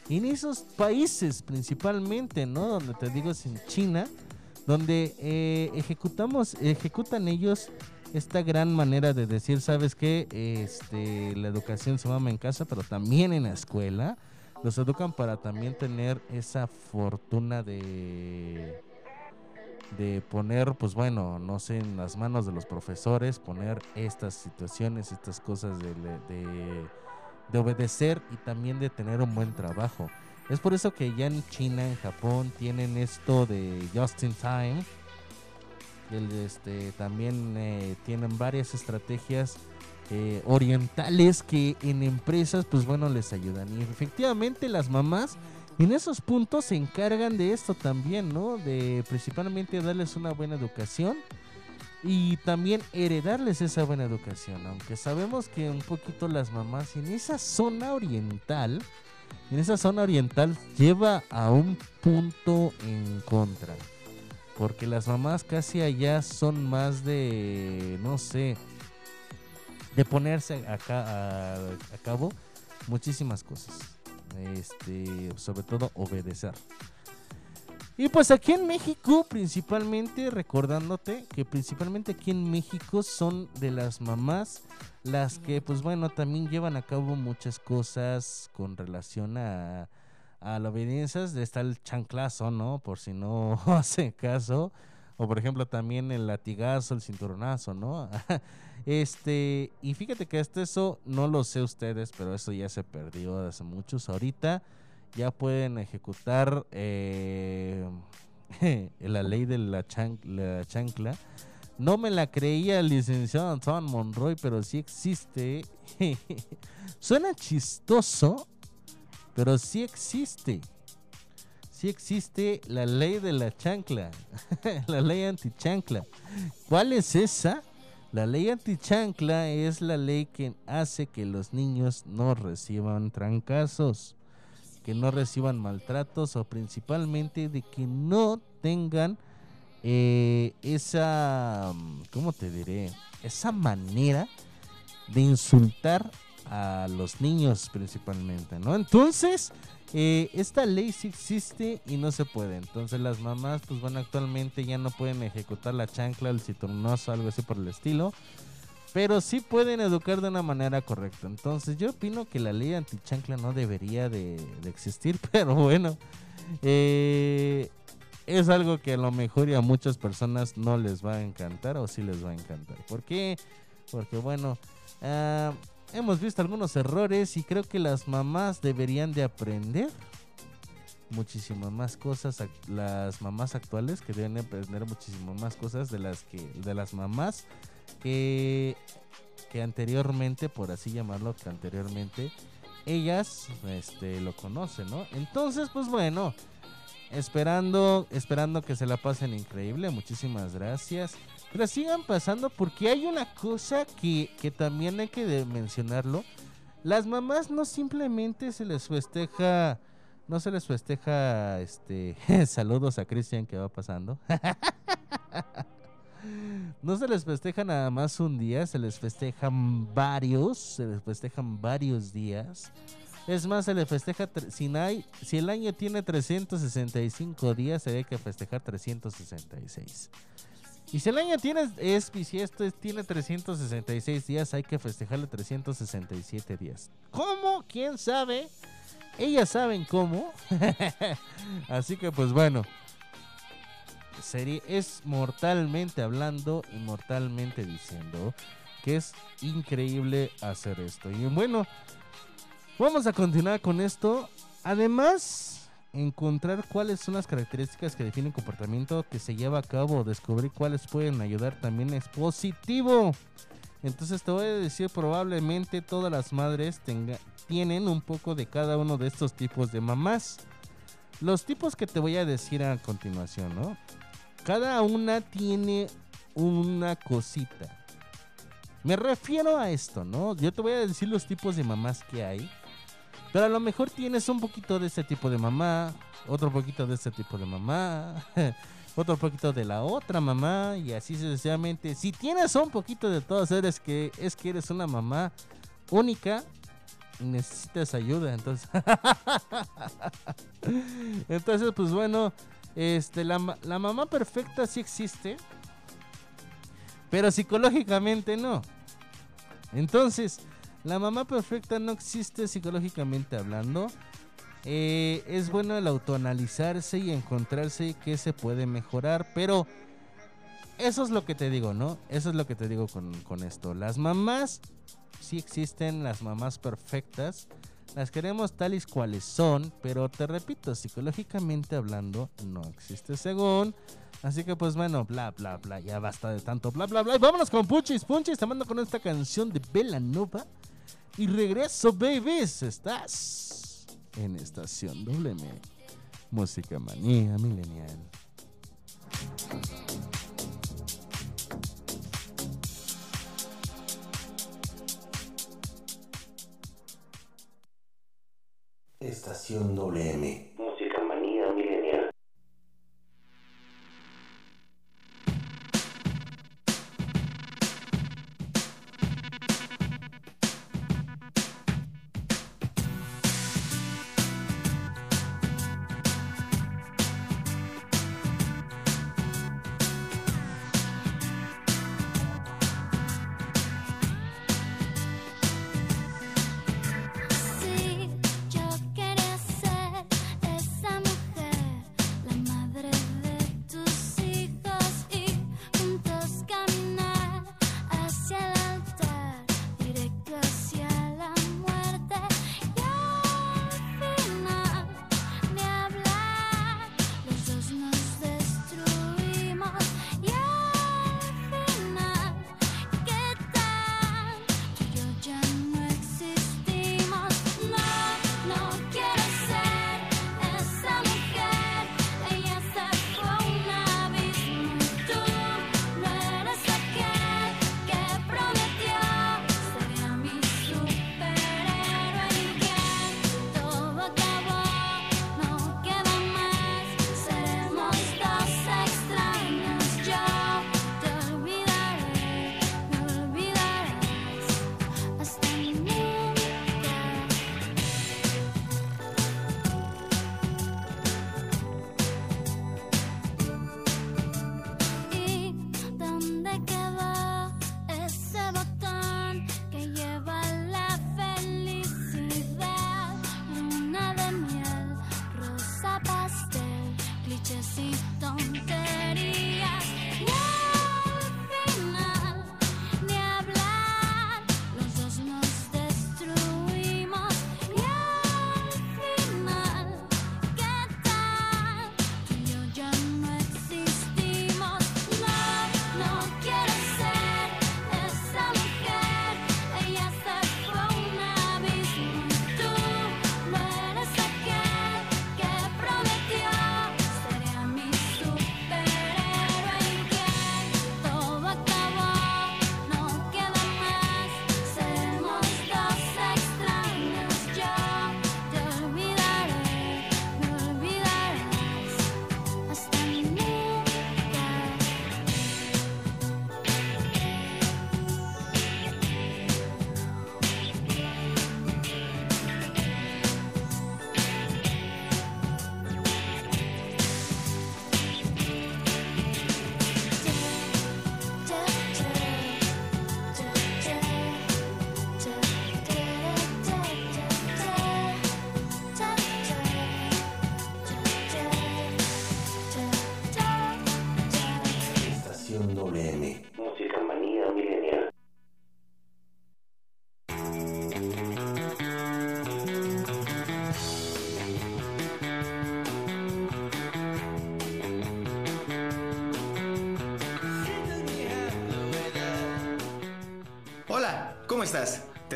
en esos países principalmente, ¿no? Donde te digo es en China, donde eh, ejecutamos, ejecutan ellos esta gran manera de decir, ¿sabes qué? Este, la educación se mama en casa, pero también en la escuela. Los educan para también tener esa fortuna de de poner, pues bueno, no sé, en las manos de los profesores, poner estas situaciones, estas cosas de, de de obedecer y también de tener un buen trabajo. Es por eso que ya en China, en Japón, tienen esto de Just in Time, el, este, también eh, tienen varias estrategias eh, orientales que en empresas, pues bueno, les ayudan. Y efectivamente las mamás en esos puntos se encargan de esto también, ¿no? De principalmente darles una buena educación y también heredarles esa buena educación. Aunque sabemos que un poquito las mamás en esa zona oriental, en esa zona oriental lleva a un punto en contra. Porque las mamás casi allá son más de, no sé, de ponerse acá a, cabo muchísimas cosas. Este, sobre todo obedecer. Y pues aquí en México, principalmente, recordándote que principalmente aquí en México son de las mamás las que, pues bueno, también llevan a cabo muchas cosas con relación a, a la obediencia. Está el chanclazo, ¿no? Por si no hace caso. O por ejemplo también el latigazo, el cinturonazo, ¿no? este, y fíjate que esto eso no lo sé ustedes, pero eso ya se perdió hace muchos. Ahorita ya pueden ejecutar eh, la ley de la, chancla. No me la creía el licenciado Antoine Monroy, pero sí existe. Suena chistoso, pero sí existe. Sí existe la ley de la chancla. la ley antichancla. ¿Cuál es esa? La ley antichancla es la ley que hace que los niños no reciban trancazos que no reciban maltratos o principalmente de que no tengan eh, esa, ¿cómo te diré? Esa manera de insultar a los niños principalmente, ¿no? Entonces, eh, esta ley sí existe y no se puede. Entonces las mamás, pues bueno, actualmente ya no pueden ejecutar la chancla, el citronoso, algo así por el estilo pero sí pueden educar de una manera correcta. Entonces yo opino que la ley antichancla no debería de, existir, pero bueno, eh, es algo que a lo mejor y a muchas personas no les va a encantar o sí les va a encantar. ¿Por qué? Porque bueno, ah, hemos visto algunos errores y creo que las mamás deberían de aprender muchísimas más cosas las mamás actuales que deben aprender muchísimas más cosas de las que de las mamás que, que anteriormente, por así llamarlo, que anteriormente ellas este, lo conocen, ¿no? Entonces, pues bueno, esperando, esperando que se la pasen increíble, muchísimas gracias. Pero sigan pasando porque hay una cosa que, que también hay que mencionarlo. Las mamás no simplemente se les festeja, no se les festeja, este, saludos a Cristian que va pasando. No se les festeja nada más un día, se les festejan varios, se les festejan varios días. Es más, se les festeja, si, hay, si el año tiene 365 días, se hay que festejar 366. Y si el año tiene, es bisiesto, tiene 366 días, hay que festejarle 367 días. ¿Cómo? ¿Quién sabe? Ellas saben cómo. Así que pues bueno serie es mortalmente hablando y mortalmente diciendo que es increíble hacer esto. Y bueno, vamos a continuar con esto. Además, encontrar cuáles son las características que definen comportamiento que se lleva a cabo, descubrir cuáles pueden ayudar también es positivo. Entonces te voy a decir, probablemente todas las madres tienen un poco de cada uno de estos tipos de mamás. Los tipos que te voy a decir a continuación, ¿no? Cada una tiene una cosita. Me refiero a esto, ¿no? Yo te voy a decir los tipos de mamás que hay. Pero a lo mejor tienes un poquito de este tipo de mamá, otro poquito de este tipo de mamá, otro poquito de la otra mamá y así sucesivamente. Si tienes un poquito de todos, eres que es que eres una mamá única necesitas ayuda, entonces. entonces, pues bueno, este, la, mamá perfecta sí existe, pero psicológicamente no. Entonces, la mamá perfecta no existe psicológicamente hablando. Eh, es bueno el autoanalizarse y encontrarse que se puede mejorar, pero eso es lo que te digo, ¿no? Eso es lo que te digo con, con esto. Las mamás sí existen, las mamás perfectas. Las queremos tales cuales son, pero te repito, psicológicamente hablando, no existe según. Así que pues bueno, bla bla bla, ya basta de tanto bla bla bla. Y vámonos con Punchis, Punchis, te mando con esta canción de Nova Y regreso, babies, estás en Estación WM. Música manía milenial. Estación WM.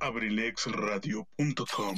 abrilexradio.com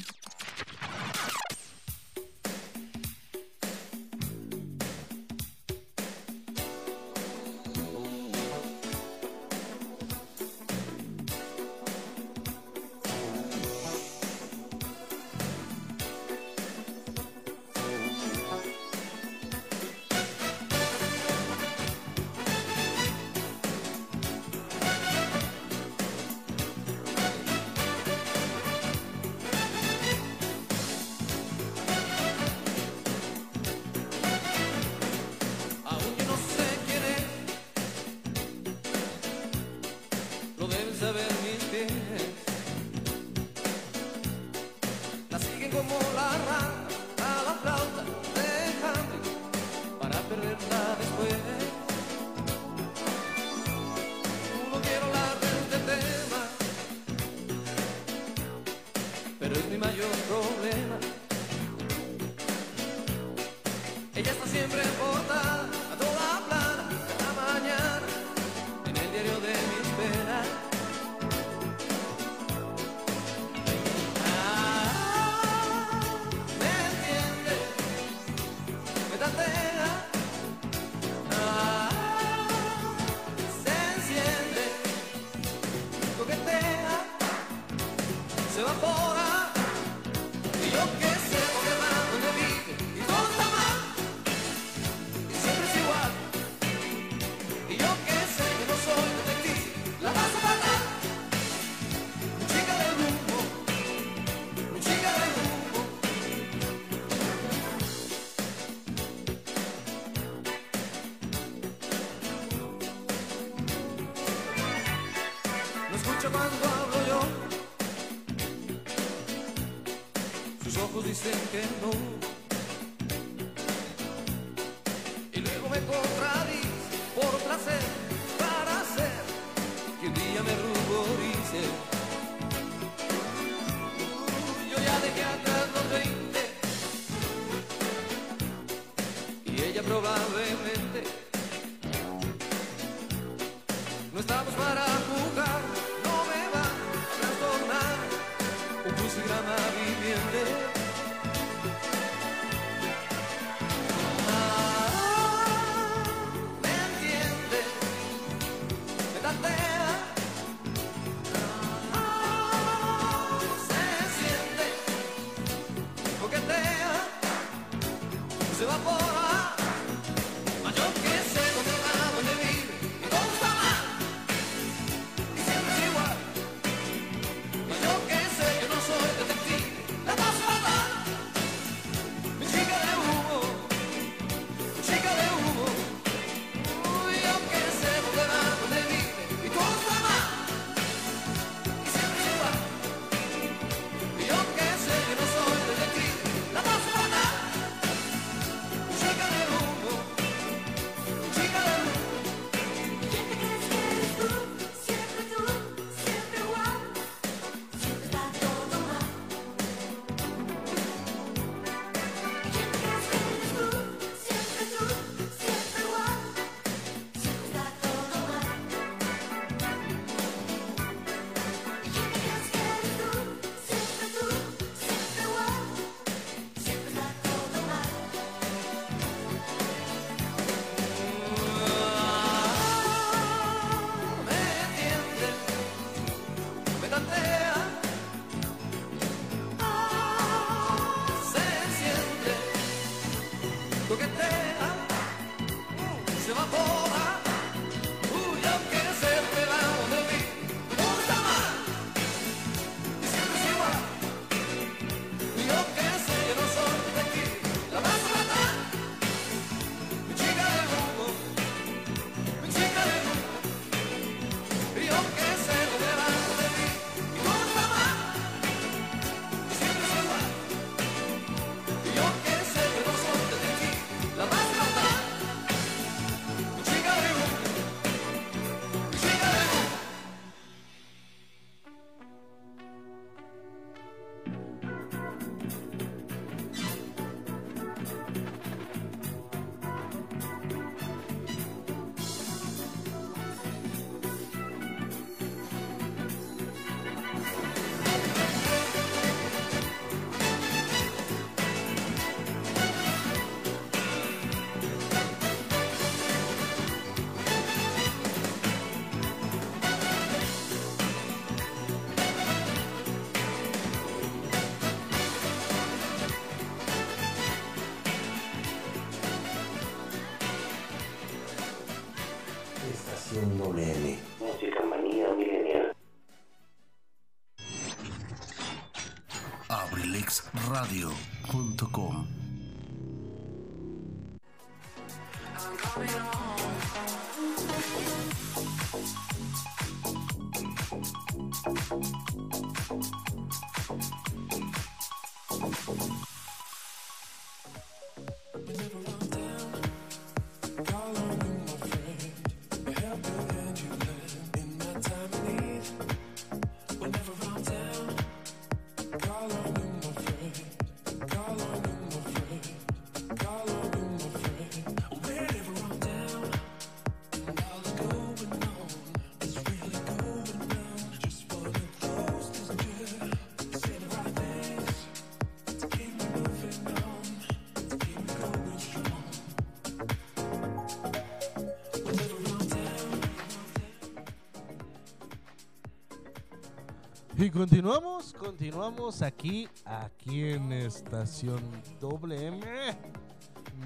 Y continuamos, continuamos aquí, aquí en Estación WM.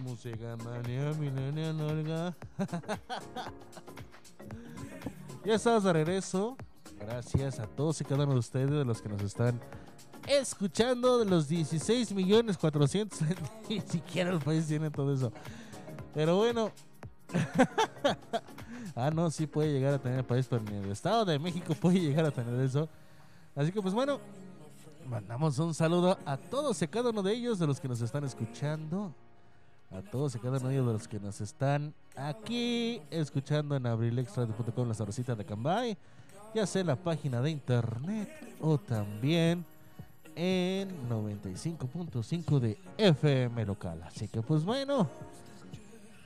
Música manía, milenia, nalga. ya estamos de regreso. Gracias a todos y cada uno de ustedes, de los que nos están escuchando, de los 16 millones 400. Ni siquiera el país tiene todo eso. Pero bueno. ah, no, sí puede llegar a tener el país, pero ni el Estado de México puede llegar a tener eso. Así que pues bueno, mandamos un saludo a todos y cada uno de ellos, de los que nos están escuchando. A todos y cada uno de ellos de los que nos están aquí escuchando en abrilexradio.com, la sabrosita de Cambay. Ya sea en la página de internet o también en 95.5 de FM local. Así que pues bueno,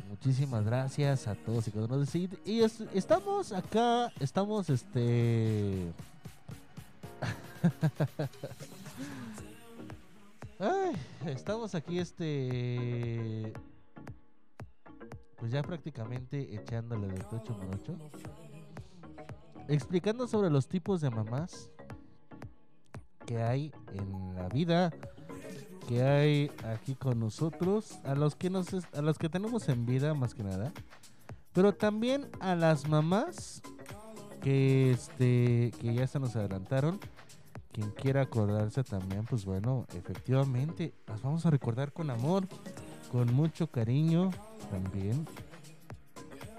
muchísimas gracias a todos y cada uno de ustedes. Y es- estamos acá, estamos este... Estamos aquí este pues ya prácticamente echándole del tocho morocho. Explicando sobre los tipos de mamás que hay en la vida, que hay aquí con nosotros, a los que nos a los que tenemos en vida más que nada, pero también a las mamás que este que ya se nos adelantaron. Quien quiera acordarse también, pues bueno, efectivamente, las vamos a recordar con amor, con mucho cariño también.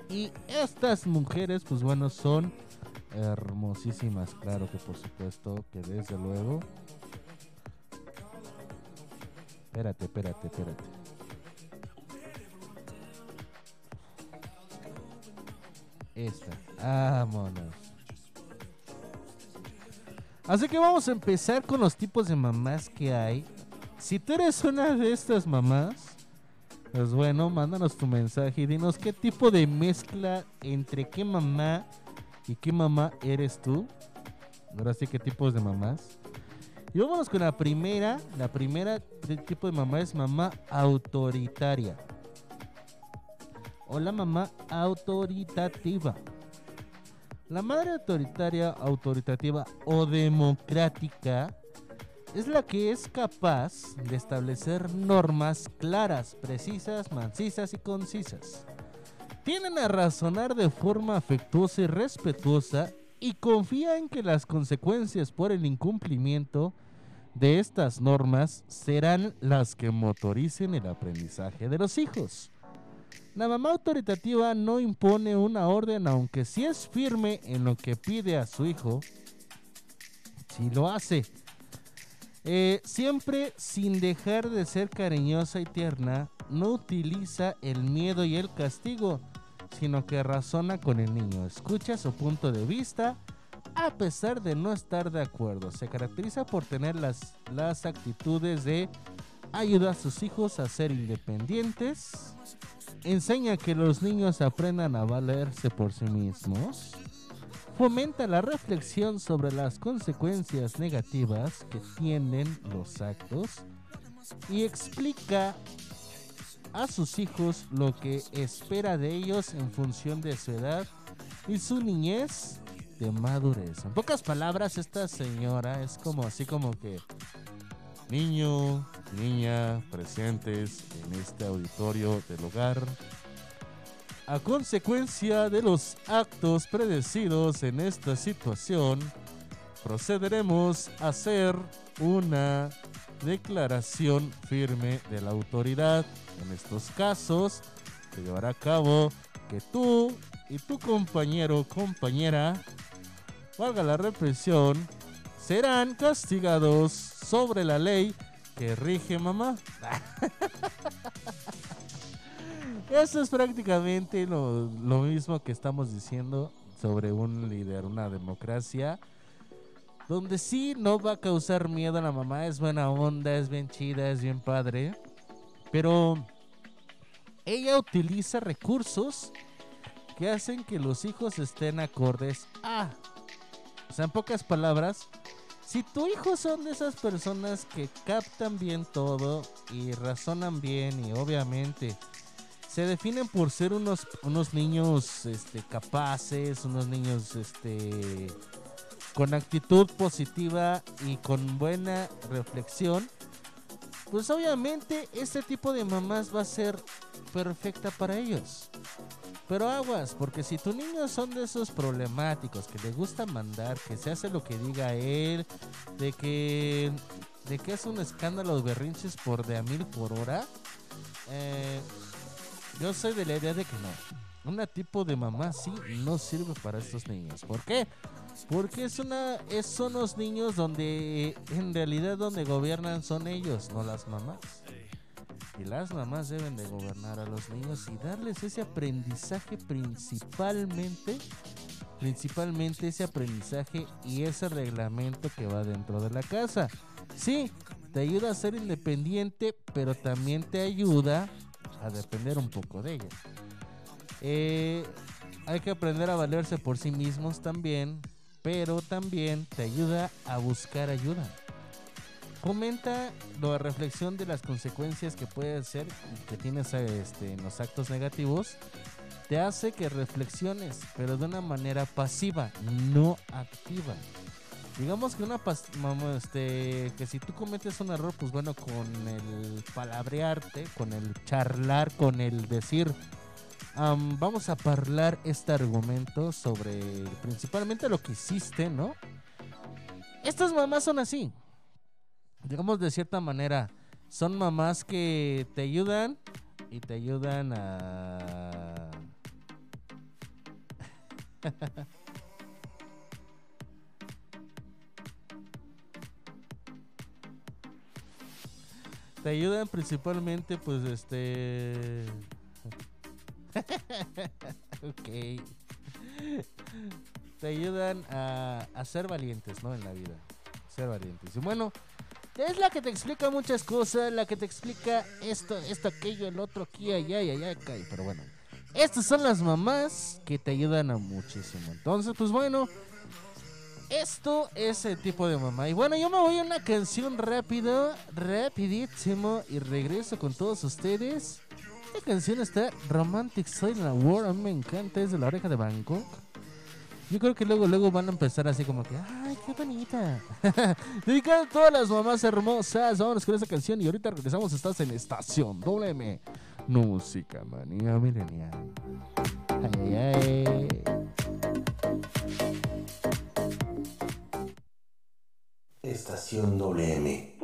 Y estas mujeres, pues bueno, son hermosísimas, claro que por supuesto, que desde luego. Espérate, espérate, espérate. Esta, vámonos. Así que vamos a empezar con los tipos de mamás que hay. Si tú eres una de estas mamás, pues bueno, mándanos tu mensaje y dinos qué tipo de mezcla entre qué mamá y qué mamá eres tú. Ahora sí, qué tipos de mamás. Y vámonos con la primera. La primera tipo de mamá es mamá autoritaria. O la mamá autoritativa. La madre autoritaria, autoritativa o democrática es la que es capaz de establecer normas claras, precisas, mancisas y concisas. Tienden a razonar de forma afectuosa y respetuosa y confía en que las consecuencias por el incumplimiento de estas normas serán las que motoricen el aprendizaje de los hijos. La mamá autoritativa no impone una orden aunque sí es firme en lo que pide a su hijo. Si lo hace. Eh, siempre sin dejar de ser cariñosa y tierna, no utiliza el miedo y el castigo, sino que razona con el niño, escucha su punto de vista a pesar de no estar de acuerdo. Se caracteriza por tener las, las actitudes de ayuda a sus hijos a ser independientes, enseña que los niños aprendan a valerse por sí mismos, fomenta la reflexión sobre las consecuencias negativas que tienen los actos y explica a sus hijos lo que espera de ellos en función de su edad y su niñez de madurez. En pocas palabras, esta señora es como así como que niño, niña presentes en este auditorio del hogar. A consecuencia de los actos predecidos en esta situación, procederemos a hacer una declaración firme de la autoridad. En estos casos, se llevará a cabo que tú y tu compañero o compañera, valga la represión, serán castigados sobre la ley que rige mamá. Eso es prácticamente lo, mismo que estamos diciendo sobre un líder, una democracia, donde sí no va a causar miedo a la mamá, es buena onda, es bien chida, es bien padre, pero ella utiliza recursos que hacen que los hijos estén acordes a. Sea, en pocas palabras, si tu hijo son de esas personas que captan bien todo y razonan bien y obviamente se definen por ser unos, unos niños este, capaces, unos niños este, con actitud positiva y con buena reflexión, pues obviamente este tipo de mamás va a ser perfecta para ellos. Pero aguas, porque si tu niño son de esos problemáticos que le gusta mandar, que se hace lo que diga él, de que de que es un escándalo de berrinches por de a mil por hora, eh, yo soy de la idea de que no. Una tipo de mamá sí no sirve para estos niños. ¿Por qué? Porque es una, es, son los niños donde en realidad donde gobiernan son ellos, no las mamás. Y las mamás deben de gobernar a los niños y darles ese aprendizaje principalmente, principalmente ese aprendizaje y ese reglamento que va dentro de la casa. Sí, te ayuda a ser independiente, pero también te ayuda a depender un poco de ella. Eh, hay que aprender a valerse por sí mismos también, pero también te ayuda a buscar ayuda. Comenta la reflexión de las consecuencias que puede ser que tienes este, en los actos negativos. Te hace que reflexiones, pero de una manera pasiva, no activa. Digamos que una vamos, este que si tú cometes un error, pues bueno, con el palabrearte, con el charlar, con el decir, am, vamos a hablar este argumento sobre principalmente lo que hiciste, ¿no? Estas mamás son así. Digamos de cierta manera, son mamás que te ayudan y te ayudan a te ayudan principalmente pues este ok. Te ayudan a, a ser valientes no en la vida ser valientes. Y bueno es la que te explica muchas cosas la que te explica esto esto aquello el otro aquí allá allá acá pero bueno estas son las mamás que te ayudan a muchísimo entonces pues bueno esto es el tipo de mamá. Y bueno, yo me voy a una canción rápido, rapidísimo, y regreso con todos ustedes. Esta canción está Romantic Silent War, a mí me encanta, es de la oreja de Bangkok. Yo creo que luego, luego van a empezar así como que, ay, qué bonita. Dedicado a todas las mamás hermosas, vámonos con esa canción y ahorita regresamos, estás en Estación WM. Música manía milenial. Ay, ay, ay. Estación WM.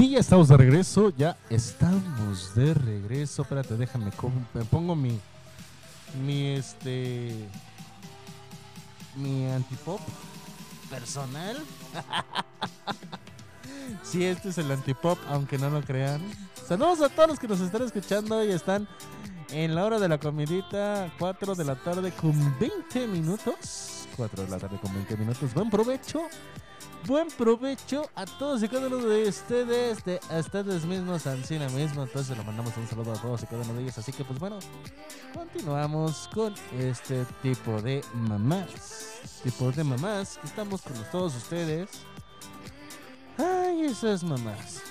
Sí, ya estamos de regreso, ya estamos de regreso. Espérate, déjame, me pongo mi, mi este, mi antipop personal. sí, este es el antipop, aunque no lo crean. Saludos a todos los que nos están escuchando y están en la hora de la comidita, 4 de la tarde con 20 minutos. 4 de la tarde con 20 minutos. Buen provecho. Buen provecho a todos y cada uno de ustedes, de a ustedes mismos, Ancina mismo. Entonces le mandamos un saludo a todos y cada uno de ellos. Así que pues bueno, continuamos con este tipo de mamás. Tipo de mamás. Estamos con todos ustedes. Ay, esas mamás.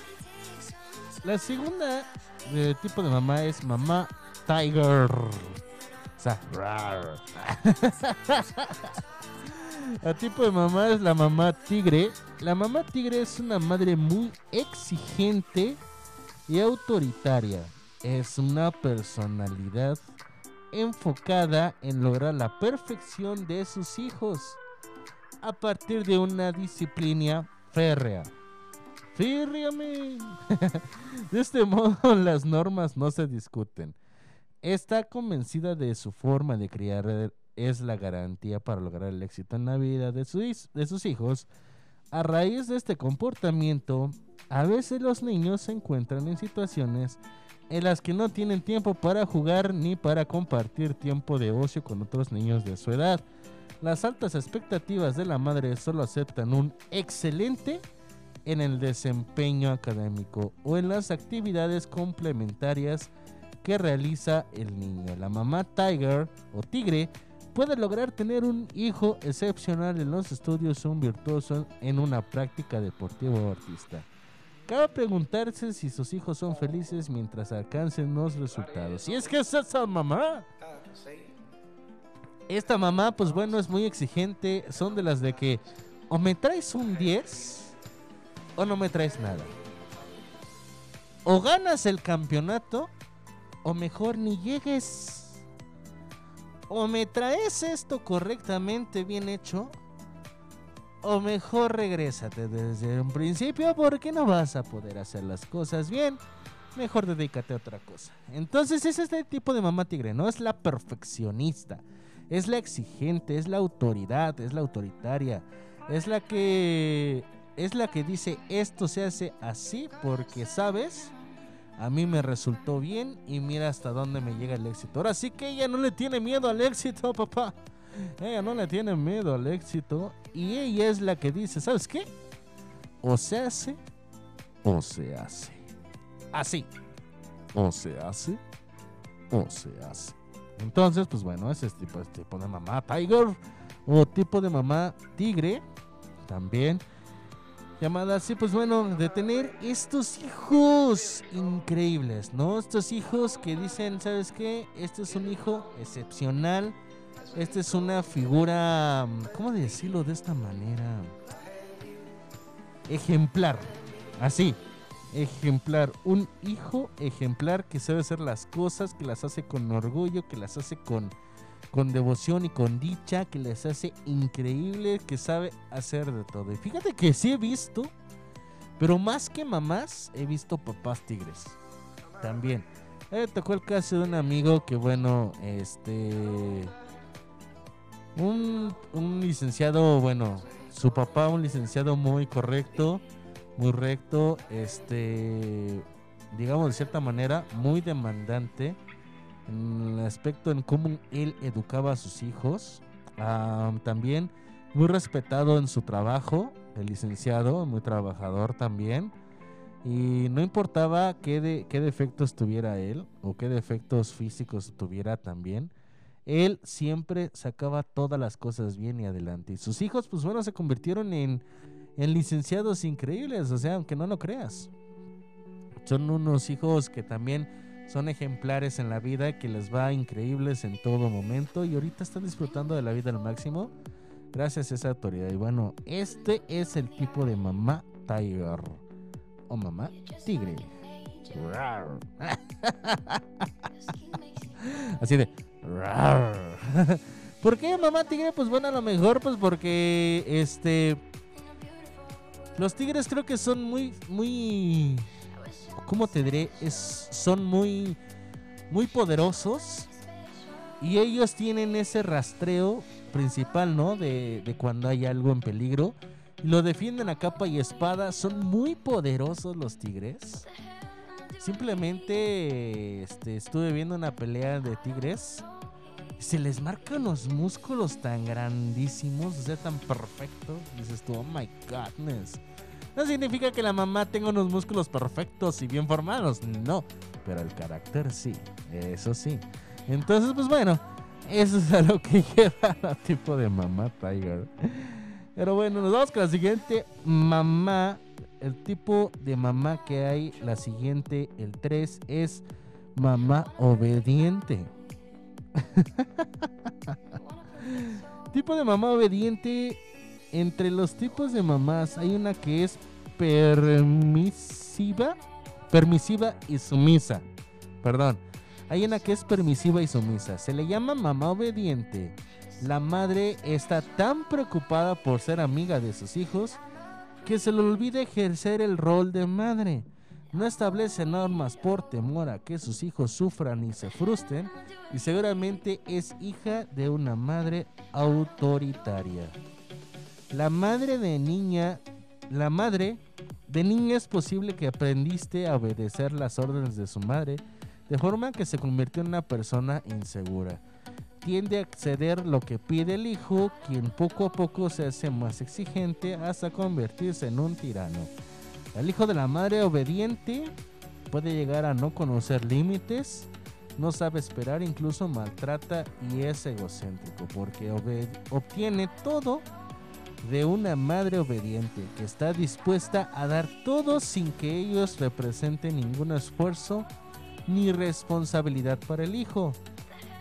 La segunda eh, tipo de mamá es mamá Tiger. Sea, tipo de mamá es la mamá tigre. La mamá tigre es una madre muy exigente y autoritaria. Es una personalidad enfocada en lograr la perfección de sus hijos a partir de una disciplina férrea. Fírriame. de este modo las normas no se discuten. Está convencida de su forma de criar es la garantía para lograr el éxito en la vida de, su his- de sus hijos. A raíz de este comportamiento, a veces los niños se encuentran en situaciones en las que no tienen tiempo para jugar ni para compartir tiempo de ocio con otros niños de su edad. Las altas expectativas de la madre solo aceptan un excelente en el desempeño académico o en las actividades complementarias que realiza el niño. La mamá Tiger o Tigre puede lograr tener un hijo excepcional en los estudios un virtuoso en una práctica deportiva o artista. Cabe preguntarse si sus hijos son felices mientras alcancen los resultados. Y es que es esa mamá. Esta mamá, pues bueno, es muy exigente. Son de las de que o me traes un 10 o no me traes nada. O ganas el campeonato o mejor ni llegues. O me traes esto correctamente bien hecho o mejor regrésate desde un principio porque no vas a poder hacer las cosas bien. Mejor dedícate a otra cosa. Entonces es este tipo de mamá tigre, ¿no? Es la perfeccionista, es la exigente, es la autoridad, es la autoritaria, es la que es la que dice esto se hace así porque sabes, a mí me resultó bien y mira hasta dónde me llega el éxito. Ahora sí que ella no le tiene miedo al éxito, papá. Ella no le tiene miedo al éxito y ella es la que dice, ¿sabes qué? O se hace o se hace. Así. O se hace o se hace. Entonces, pues bueno, ese es tipo, este tipo de mamá tiger o tipo de mamá tigre también llamada así, pues bueno, de tener estos hijos increíbles, ¿no? Estos hijos que dicen, ¿sabes qué? Este es un hijo excepcional. Esta es una figura, ¿cómo decirlo de esta manera? ejemplar. Así, ejemplar. Un hijo ejemplar que sabe hacer las cosas, que las hace con orgullo, que las hace con, con devoción y con dicha, que les hace increíble, que sabe hacer de todo. Y fíjate que sí he visto, pero más que mamás, he visto papás tigres. También. Me tocó el caso de un amigo que, bueno, este. Un, un licenciado, bueno, su papá, un licenciado muy correcto, muy recto, este. Digamos de cierta manera, muy demandante en el aspecto en cómo él educaba a sus hijos. Ah, también muy respetado en su trabajo, el licenciado, muy trabajador también. Y no importaba qué, de- qué defectos tuviera él o qué defectos físicos tuviera también, él siempre sacaba todas las cosas bien y adelante. Y sus hijos, pues bueno, se convirtieron en, en licenciados increíbles, o sea, aunque no lo creas. Son unos hijos que también son ejemplares en la vida, que les va increíbles en todo momento y ahorita están disfrutando de la vida al máximo gracias a esa autoridad. Y bueno, este es el tipo de mamá tiger o mamá tigre. Así de. ¿Por qué mamá tigre? Pues bueno, a lo mejor pues porque este los tigres creo que son muy muy ¿cómo te diré? Es son muy muy poderosos y ellos tienen ese rastreo principal, ¿no? De, de cuando hay algo en peligro. Lo defienden a capa y espada. Son muy poderosos los tigres. Simplemente este, estuve viendo una pelea de tigres. Se les marcan los músculos tan grandísimos, o sea, tan perfectos. Dices tú, oh my godness. No significa que la mamá tenga unos músculos perfectos y bien formados, no. Pero el carácter sí, eso sí. Entonces, pues bueno, eso es a lo que lleva la tipo de mamá Tiger. Pero bueno, nos vamos con la siguiente mamá. El tipo de mamá que hay, la siguiente, el 3, es mamá obediente. tipo de mamá obediente. Entre los tipos de mamás hay una que es permisiva, permisiva y sumisa. Perdón. Hay una que es permisiva y sumisa. Se le llama mamá obediente. La madre está tan preocupada por ser amiga de sus hijos que se le olvida ejercer el rol de madre. No establece normas por temor a que sus hijos sufran y se frustren y seguramente es hija de una madre autoritaria. La madre de niña, la madre de niña es posible que aprendiste a obedecer las órdenes de su madre de forma que se convirtió en una persona insegura. Tiende a acceder lo que pide el hijo, quien poco a poco se hace más exigente hasta convertirse en un tirano. El hijo de la madre obediente puede llegar a no conocer límites, no sabe esperar, incluso maltrata y es egocéntrico porque obtiene todo de una madre obediente que está dispuesta a dar todo sin que ellos representen ningún esfuerzo ni responsabilidad para el hijo.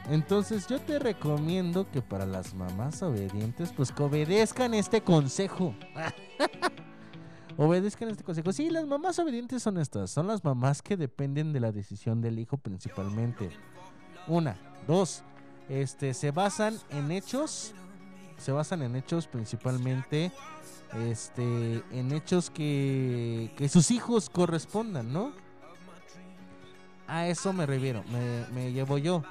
Entonces yo te recomiendo que para las mamás obedientes, pues que obedezcan este consejo. obedezcan este consejo. Sí, las mamás obedientes son estas. Son las mamás que dependen de la decisión del hijo principalmente. Una, dos, este, se basan en hechos. Se basan en hechos principalmente. Este, en hechos que, que sus hijos correspondan, ¿no? A eso me refiero, me, me llevo yo.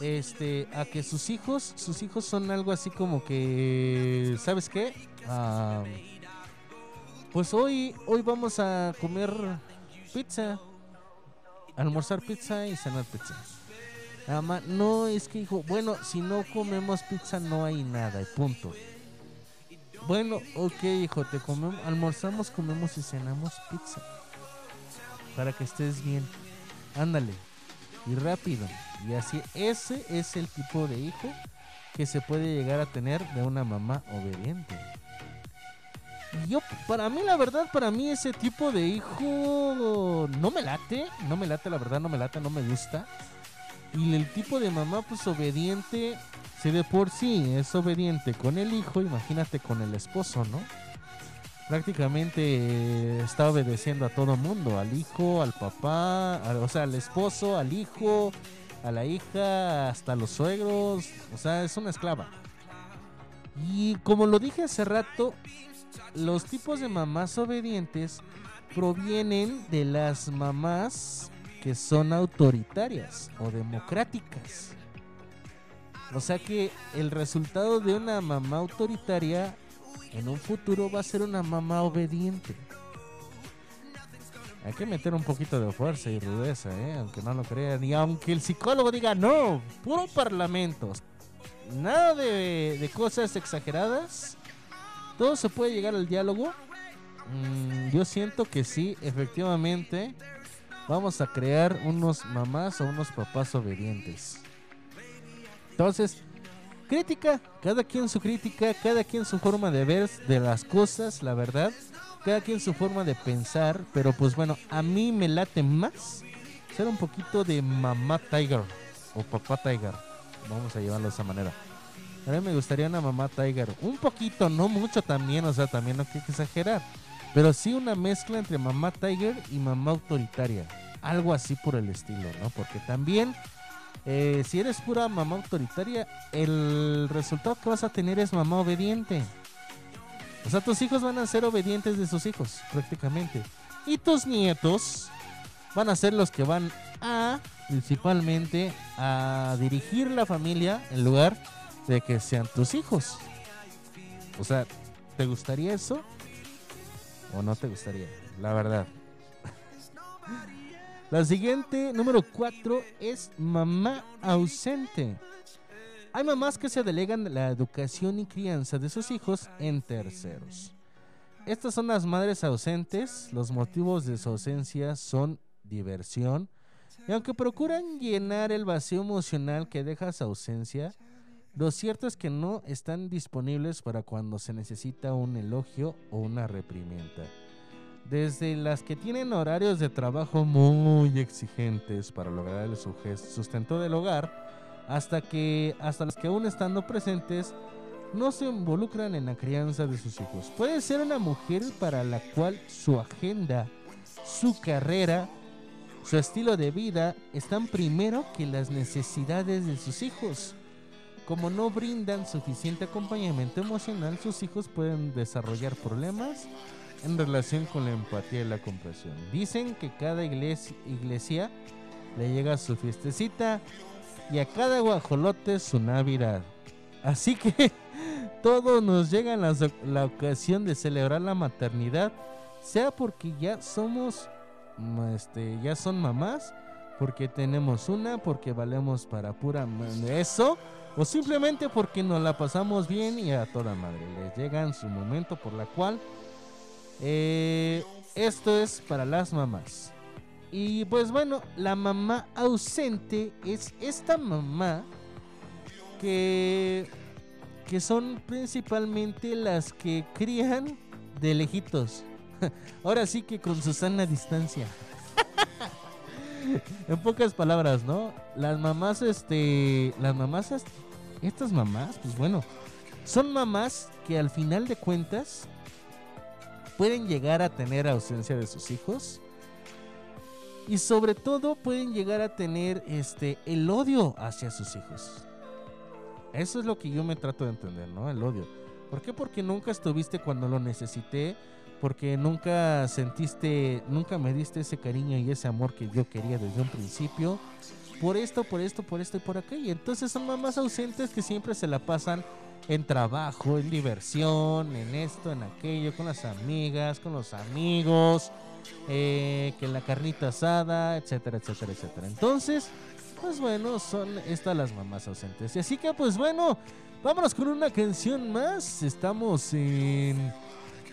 Este, a que sus hijos, sus hijos son algo así como que, ¿sabes qué? Ah, pues hoy, hoy vamos a comer pizza, almorzar pizza y cenar pizza. No es que hijo, bueno, si no comemos pizza no hay nada, punto. Bueno, ok, hijo, te comemos, almorzamos, comemos y cenamos pizza para que estés bien. Ándale. Y rápido. Y así, ese es el tipo de hijo que se puede llegar a tener de una mamá obediente. Yo, para mí, la verdad, para mí ese tipo de hijo no me late. No me late, la verdad, no me late, no me gusta. Y el tipo de mamá, pues obediente, si de por sí es obediente con el hijo, imagínate con el esposo, ¿no? prácticamente eh, está obedeciendo a todo mundo, al hijo, al papá, o sea, al esposo, al hijo, a la hija, hasta los suegros, o sea, es una esclava. Y como lo dije hace rato, los tipos de mamás obedientes provienen de las mamás que son autoritarias o democráticas. O sea que el resultado de una mamá autoritaria en un futuro va a ser una mamá obediente. Hay que meter un poquito de fuerza y rudeza, ¿eh? aunque no lo crean. Y aunque el psicólogo diga no, puro parlamento. Nada de, cosas exageradas. Todo se puede llegar al diálogo. Mm, yo siento que sí, efectivamente. Vamos a crear unos mamás o unos papás obedientes. Entonces, crítica, cada quien su crítica, cada quien su forma de ver de las cosas, la verdad, cada quien su forma de pensar, pero pues bueno, a mí me late más ser un poquito de mamá tiger o papá tiger, vamos a llevarlo de esa manera. A mí me gustaría una mamá tiger, un poquito, no mucho también, o sea, también no hay que exagerar, pero sí una mezcla entre mamá tiger y mamá autoritaria, algo así por el estilo, ¿no? Porque también eh, si eres pura mamá autoritaria, el resultado que vas a tener es mamá obediente. O sea, tus hijos van a ser obedientes de sus hijos, prácticamente. Y tus nietos van a ser los que van a, principalmente, a dirigir la familia en lugar de que sean tus hijos. O sea, ¿te gustaría eso? ¿O no te gustaría? La verdad. La siguiente, número 4, es mamá ausente. Hay mamás que se delegan la educación y crianza de sus hijos en terceros. Estas son las madres ausentes. Los motivos de su ausencia son diversión. Y aunque procuran llenar el vacío emocional que deja su ausencia, lo cierto es que no están disponibles para cuando se necesita un elogio o una reprimenda desde las que tienen horarios de trabajo muy exigentes para lograr el sustento del hogar, hasta que hasta las que aún estando presentes no se involucran en la crianza de sus hijos. Puede ser una mujer para la cual su agenda, su carrera, su estilo de vida están primero que las necesidades de sus hijos. Como no brindan suficiente acompañamiento emocional, sus hijos pueden desarrollar problemas en relación con la empatía y la comprensión. Dicen que cada iglesia, le llega su fiestecita y a cada guajolote su Navidad. Así que todos nos llega la, la ocasión de celebrar la maternidad, sea porque ya somos, este, ya son mamás, porque tenemos una, porque valemos para pura eso, o simplemente porque nos la pasamos bien y a toda madre. Les llega en su momento por la cual eh, esto es para las mamás. Y pues bueno, la mamá ausente es esta mamá que, que son principalmente las que crían de lejitos. Ahora sí que con Susana distancia. en pocas palabras, ¿no? Las mamás, este, las mamás, est- estas mamás, pues bueno, son mamás que al final de cuentas pueden llegar a tener ausencia de sus hijos y sobre todo pueden llegar a tener este el odio hacia sus hijos. Eso es lo que yo me trato de entender, ¿no? El odio. ¿Por qué? Porque nunca estuviste cuando lo necesité, porque nunca sentiste, nunca me diste ese cariño y ese amor que yo quería desde un principio. Por esto, por esto, por esto y por aquello. Entonces son mamás ausentes que siempre se la pasan en trabajo, en diversión, en esto, en aquello, con las amigas, con los amigos, eh, que la carnita asada, etcétera, etcétera, etcétera. Entonces, pues bueno, son estas las mamás ausentes. Y así que, pues bueno, vámonos con una canción más. Estamos en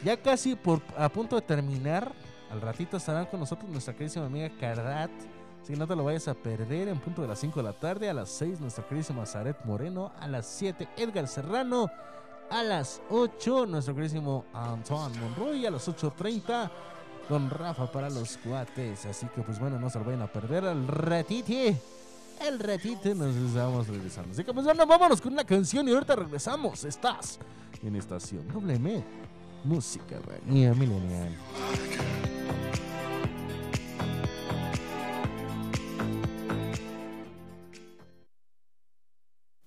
ya casi por a punto de terminar. Al ratito estarán con nosotros nuestra queridísima amiga Cardat. Así que no te lo vayas a perder en punto de las 5 de la tarde. A las 6 nuestra queridísima Zaret Moreno. A las 7 Edgar Serrano. A las 8 nuestro queridísimo Antoine Monroy. A las 8.30 Don Rafa para los cuates. Así que pues bueno, no se lo vayan a perder al ratite. El ratito nos estamos regresando. Así que pues bueno, vámonos con una canción y ahorita regresamos. Estás en Estación Música Manía milenial.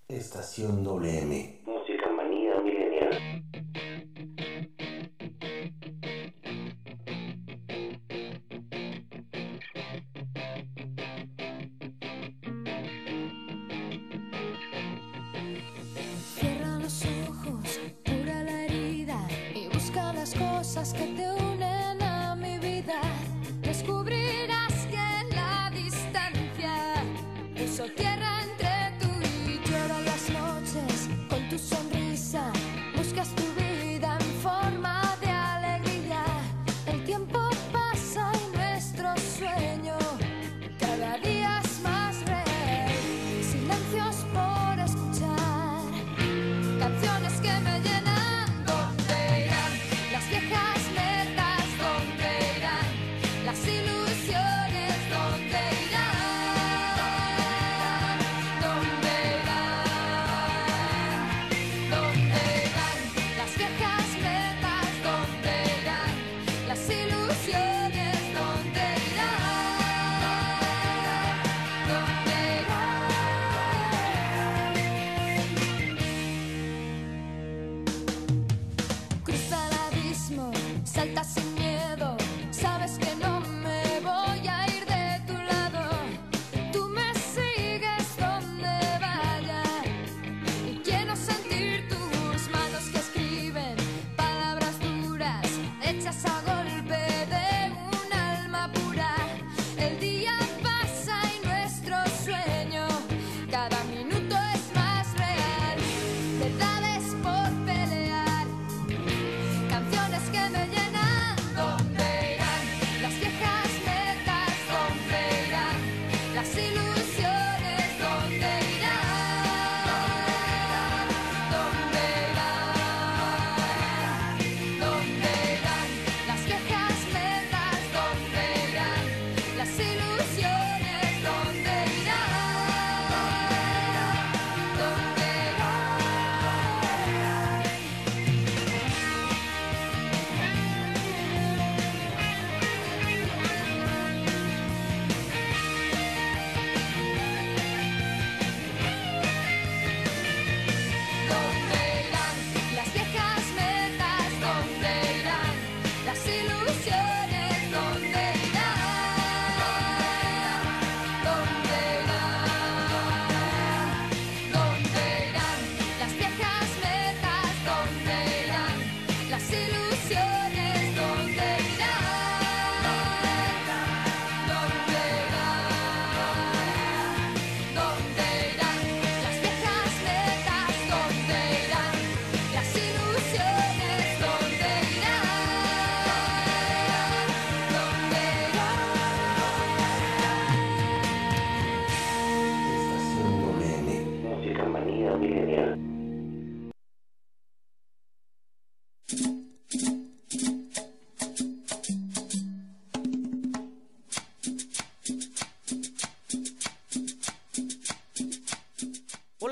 Estación WM. Música Manía milenial. cosas que te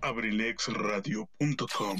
abrilexradio.com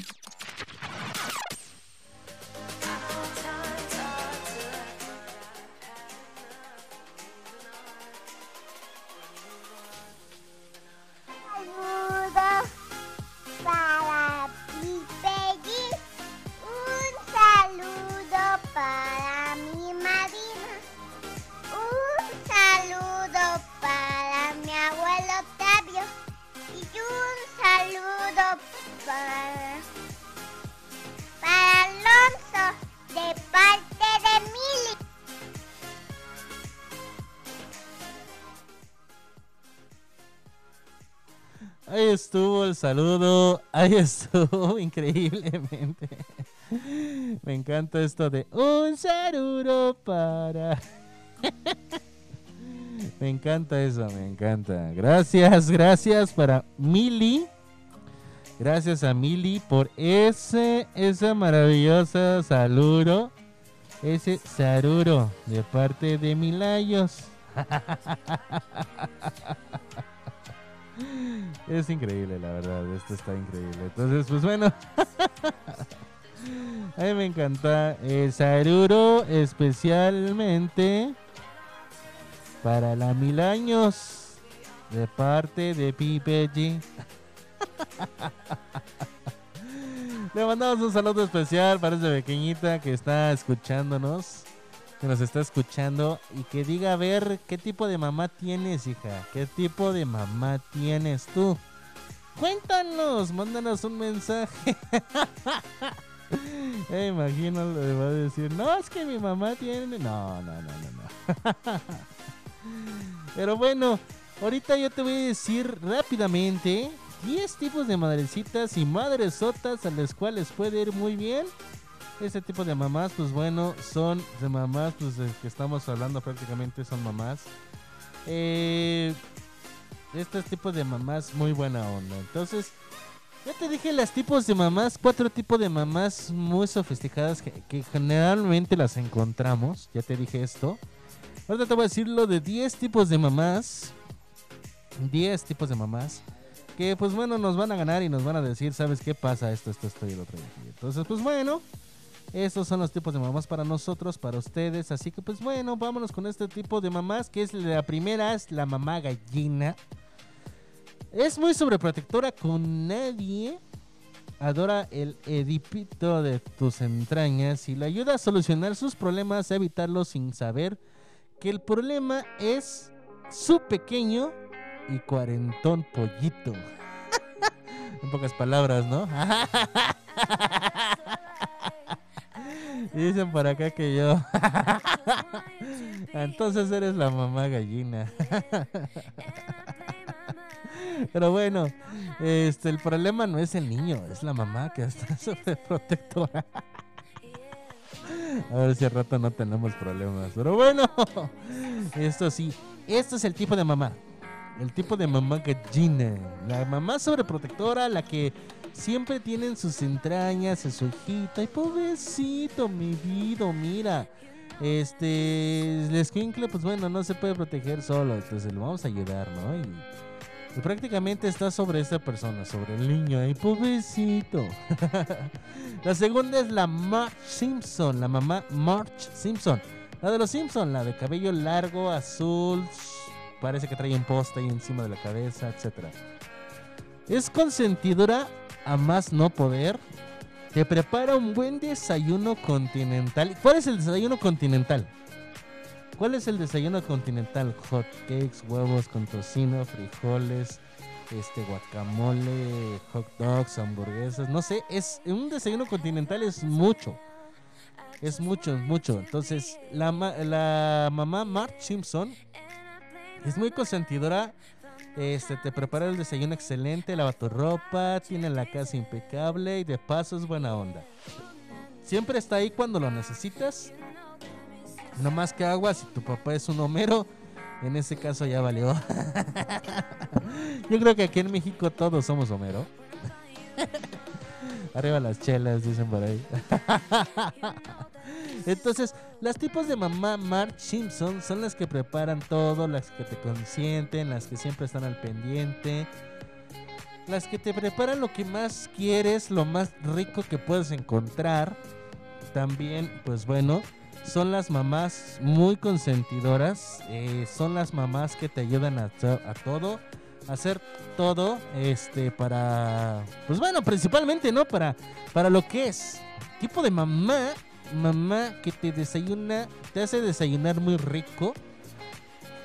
saludo para, para Alonso de parte de Mili. Ahí estuvo el saludo, ahí estuvo increíblemente. Me encanta esto de un saludo para. Me encanta eso, me encanta. Gracias, gracias para Mili. Gracias a Mili por ese, ese maravilloso saludo. Ese saludo de parte de Milayos. Es increíble, la verdad. Esto está increíble. Entonces, pues bueno. A mí me encanta el saludo especialmente para la mil años de parte de Pipe G. Le mandamos un saludo especial para esa pequeñita que está escuchándonos, que nos está escuchando y que diga a ver qué tipo de mamá tienes, hija, qué tipo de mamá tienes tú. Cuéntanos, mándanos un mensaje. Eh, imagino, le va a decir, no, es que mi mamá tiene... No, no, no, no, no. Pero bueno, ahorita yo te voy a decir rápidamente 10 tipos de madrecitas y madresotas a las cuales puede ir muy bien. Este tipo de mamás, pues bueno, son de mamás, pues de que estamos hablando prácticamente son mamás. Eh, este tipo de mamás muy buena onda. Entonces, ya te dije las tipos de mamás, cuatro tipos de mamás muy sofisticadas que, que generalmente las encontramos. Ya te dije esto. Ahorita te voy a decir lo de 10 tipos de mamás. 10 tipos de mamás. Que pues bueno, nos van a ganar y nos van a decir, ¿sabes qué pasa? Esto, esto, esto y lo otro. Entonces, pues bueno. Estos son los tipos de mamás para nosotros, para ustedes. Así que pues bueno, vámonos con este tipo de mamás. Que es la primera, es la mamá gallina. Es muy sobreprotectora con nadie. Adora el edipito de tus entrañas y le ayuda a solucionar sus problemas, a evitarlos sin saber que el problema es su pequeño y cuarentón pollito. en pocas palabras, ¿no? Dicen por acá que yo. Entonces eres la mamá gallina. Pero bueno, este el problema no es el niño, es la mamá que está sobreprotectora. A ver si al rato no tenemos problemas. Pero bueno, esto sí, esto es el tipo de mamá. El tipo de mamá gallina. La mamá sobreprotectora, la que siempre tiene en sus entrañas a su hijita. Ay, pobrecito, mi vida, mira. Este, el escuincle, pues bueno, no se puede proteger solo. Entonces le vamos a ayudar, ¿no? Y, y prácticamente está sobre esta persona, sobre el niño. Ay, pobrecito. la segunda es la March Simpson, la mamá March Simpson. La de los Simpson, la de cabello largo, azul, parece que trae un poste ahí encima de la cabeza, etcétera. Es consentidora a más no poder. Te prepara un buen desayuno continental. ¿Cuál es el desayuno continental? ¿Cuál es el desayuno continental? Hot cakes, huevos con tocino, frijoles, este guacamole, hot dogs, hamburguesas, no sé, es un desayuno continental es mucho. Es mucho, mucho. Entonces, la, la mamá Mark Simpson es muy consentidora. Este, te prepara el desayuno excelente, lava tu ropa, tiene la casa impecable y de paso es buena onda. Siempre está ahí cuando lo necesitas. No más que agua, si tu papá es un homero, en ese caso ya valió. Yo creo que aquí en México todos somos homero. Arriba las chelas, dicen por ahí. Entonces, las tipos de mamá Mark Simpson son las que preparan todo, las que te consienten, las que siempre están al pendiente, las que te preparan lo que más quieres, lo más rico que puedes encontrar. También, pues bueno, son las mamás muy consentidoras, eh, son las mamás que te ayudan a, to- a todo, hacer todo, este, para, pues bueno, principalmente, ¿no? Para, para lo que es. Tipo de mamá, mamá que te desayuna, te hace desayunar muy rico.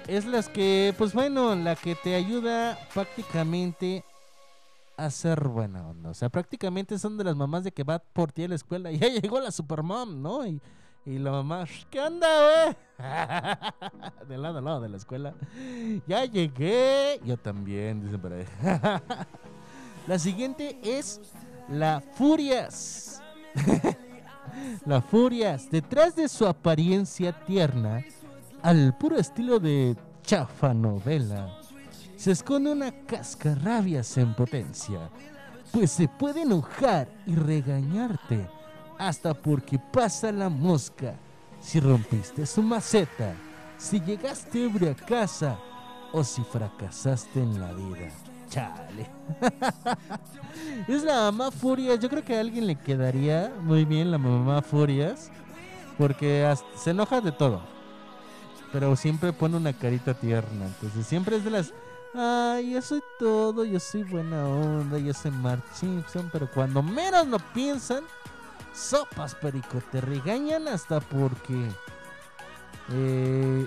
Es las que, pues bueno, la que te ayuda prácticamente a ser buena onda. O sea, prácticamente son de las mamás de que va por ti a la escuela y ya llegó la supermom, ¿no? Y, Y la mamá, ¿qué onda, güey? De lado a lado de la escuela. Ya llegué. Yo también, dicen por ahí. La siguiente es la Furias. La Furias. Detrás de su apariencia tierna, al puro estilo de chafa novela, se esconde una cascarrabias en potencia. Pues se puede enojar y regañarte hasta porque pasa la mosca. Si rompiste su maceta, si llegaste ebrio a casa o si fracasaste en la vida. Chale. es la mamá Furias. Yo creo que a alguien le quedaría muy bien la mamá Furias. Porque se enoja de todo. Pero siempre pone una carita tierna. Entonces siempre es de las. Ay, yo soy todo, yo soy buena onda, yo soy Mark Simpson. Pero cuando menos lo piensan, sopas, perico. Te regañan hasta porque. Eh,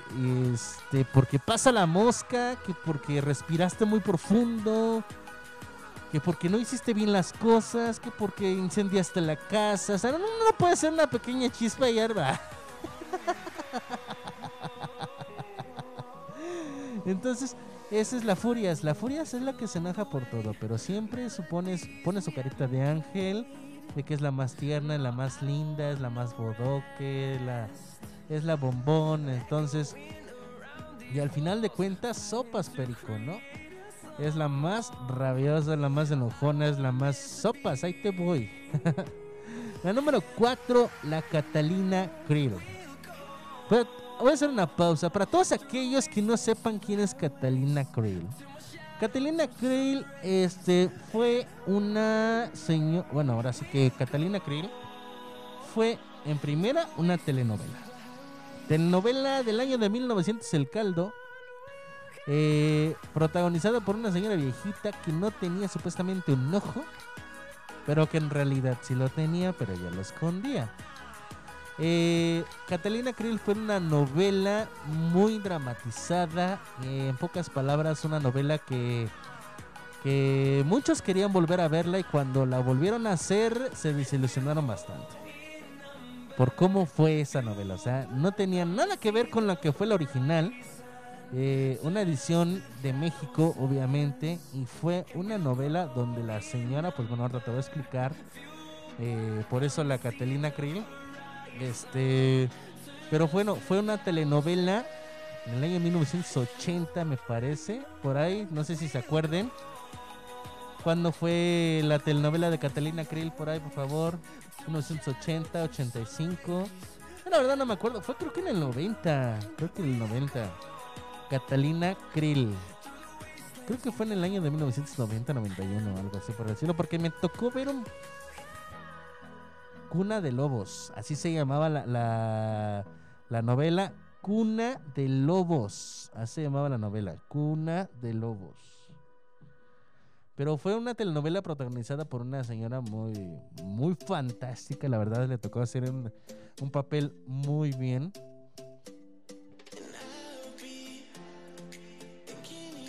este, porque pasa la mosca, que porque respiraste muy profundo, que porque no hiciste bien las cosas, que porque incendiaste la casa. O sea, no, no puede ser una pequeña chispa y hierba. Entonces, esa es la Furias. La Furias es la que se enoja por todo, pero siempre supones, pone su carita de ángel, de que es la más tierna, la más linda, es la más bodoque, la, es la bombón. Entonces, y al final de cuentas, sopas perico, ¿no? Es la más rabiosa, la más enojona, es la más sopas, ahí te voy. la número 4, la Catalina Krill. Pero voy a hacer una pausa. Para todos aquellos que no sepan quién es Catalina Krill. Catalina Krill este, fue una señora. Bueno, ahora sí que Catalina Krill fue en primera una telenovela. Telenovela del año de 1900 El Caldo. eh, protagonizada por una señora viejita que no tenía supuestamente un ojo. Pero que en realidad sí lo tenía, pero ella lo escondía. Eh, Catalina Krill fue una novela muy dramatizada, eh, en pocas palabras una novela que, que muchos querían volver a verla y cuando la volvieron a hacer se desilusionaron bastante. Por cómo fue esa novela, o sea, no tenía nada que ver con lo que fue la original. Eh, una edición de México, obviamente, y fue una novela donde la señora, pues bueno, ahora te voy a explicar. eh, por eso la Catalina Krill este, pero bueno, fue una telenovela en el año 1980, me parece, por ahí, no sé si se acuerden. ¿Cuándo fue la telenovela de Catalina Krill? Por ahí, por favor. 1980, 85. La verdad no me acuerdo, fue creo que en el 90. Creo que en el 90. Catalina Krill. Creo que fue en el año de 1990, 91, algo así por decirlo, porque me tocó ver un Cuna de Lobos. Así se llamaba la, la, la novela. Cuna de Lobos. Así se llamaba la novela. Cuna de Lobos. Pero fue una telenovela protagonizada por una señora muy, muy fantástica. La verdad, le tocó hacer un, papel muy bien.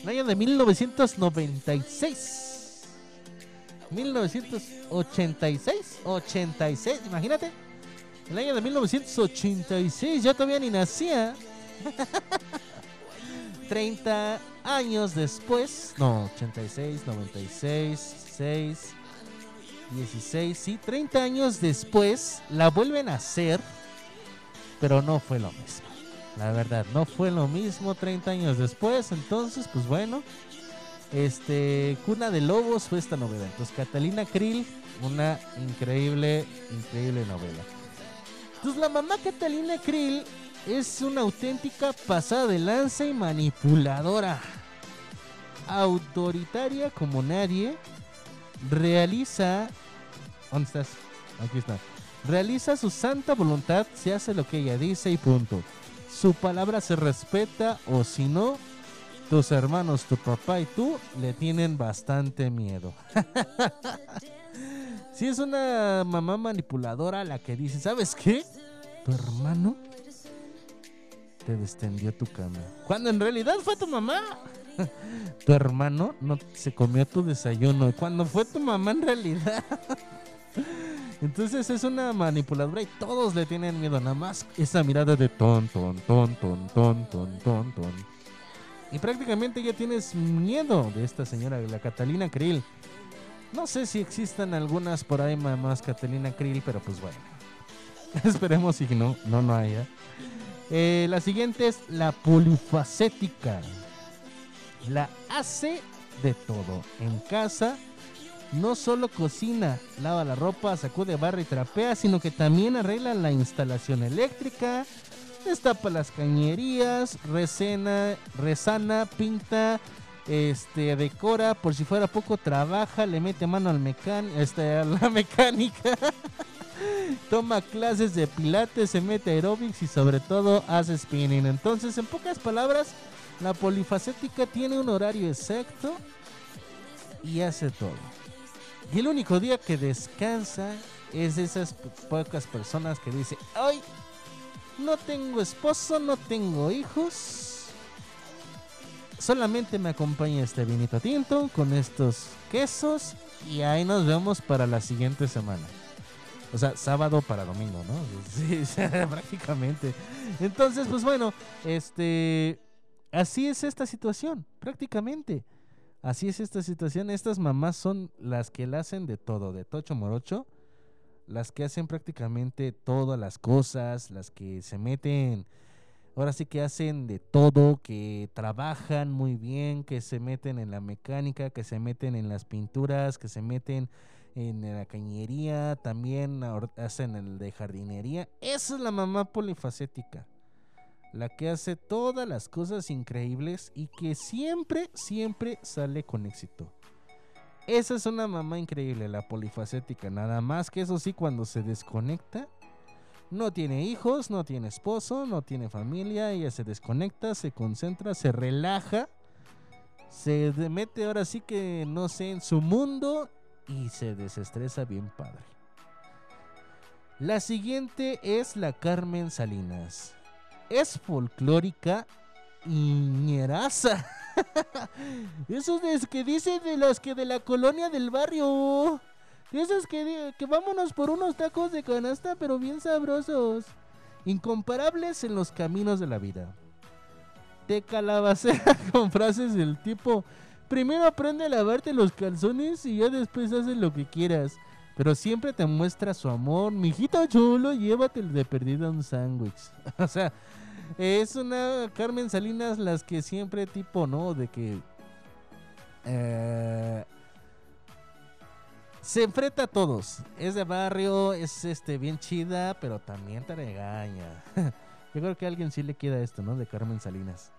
El año de 1996. 1986, 86, imagínate. El año de 1986, yo todavía ni nacía. 30 años después, no, 86, 96, 6, 16, sí, 30 años después la vuelven a hacer, pero no fue lo mismo. La verdad, no fue lo mismo 30 años después, entonces, pues bueno, este, Cuna de Lobos fue esta novela. Entonces, Catalina Krill, una increíble, increíble novela. Entonces, la mamá Catalina Krill es una auténtica pasada de lanza y manipuladora. Autoritaria como nadie. Realiza. ¿Dónde estás? Aquí está. Realiza su santa voluntad, se hace lo que ella dice y punto. Su palabra se respeta o si no, tus hermanos, tu papá y tú le tienen bastante miedo. Si es una mamá manipuladora la que dice, ¿sabes qué? Tu hermano te descendió tu cama. Cuando en realidad fue tu mamá. tu hermano no se comió tu desayuno. Cuando fue tu mamá en realidad. Entonces es una manipuladora y todos le tienen miedo, nada más esa mirada de ton, ton, ton, ton, ton, ton, ton, ton. Y prácticamente ya tienes miedo de esta señora, la Catalina Krill. No sé si existan algunas por ahí más Catalina Krill, pero pues bueno. Esperemos y no, no, no haya. Eh, la siguiente es la polifacética. La hace de todo. En casa no solo cocina, lava la ropa, sacude barra y trapea, sino que también arregla la instalación eléctrica, destapa las cañerías, resena, resana, pinta, este, decora, por si fuera poco trabaja, le mete mano al mecán, este, a la mecánica. Toma clases de pilates, se mete aerobics y sobre todo hace spinning. Entonces, en pocas palabras, la polifacética tiene un horario exacto y hace todo. Y el único día que descansa es esas po- pocas personas que dice, hoy no tengo esposo, no tengo hijos. Solamente me acompaña este vinito tinto con estos quesos y ahí nos vemos para la siguiente semana. O sea, sábado para domingo, ¿no? Sí, prácticamente. Entonces, pues bueno, este así es esta situación, prácticamente. Así es esta situación. Estas mamás son las que la hacen de todo, de tocho morocho. Las que hacen prácticamente todas las cosas, las que se meten, ahora sí que hacen de todo, que trabajan muy bien, que se meten en la mecánica, que se meten en las pinturas, que se meten en la cañería, también hacen el de jardinería. Esa es la mamá polifacética la que hace todas las cosas increíbles y que siempre, siempre sale con éxito. Esa es una mamá increíble, la polifacética. Nada más que eso sí, cuando se desconecta, no tiene hijos, no tiene esposo, no tiene familia, ella se desconecta, se concentra, se relaja, se mete ahora sí que, no sé, en su mundo y se desestresa bien padre. La siguiente es la Carmen Salinas es folclórica y ñeraza. Eso es que dice de los que de la colonia del barrio. Esos que, que vámonos por unos tacos de canasta, pero bien sabrosos. Incomparables en los caminos de la vida. Te calabacea con frases del tipo: Primero aprende a lavarte los calzones y ya después haces lo que quieras. Pero siempre te muestra su amor. Mijito chulo, llévate de perdida un sándwich. o sea, es una Carmen Salinas las que siempre tipo, ¿no? De que... eh, se enfrenta a todos. Es de barrio, es este bien chida, pero también te regaña. Yo creo que alguien sí le queda esto, ¿no? De Carmen Salinas.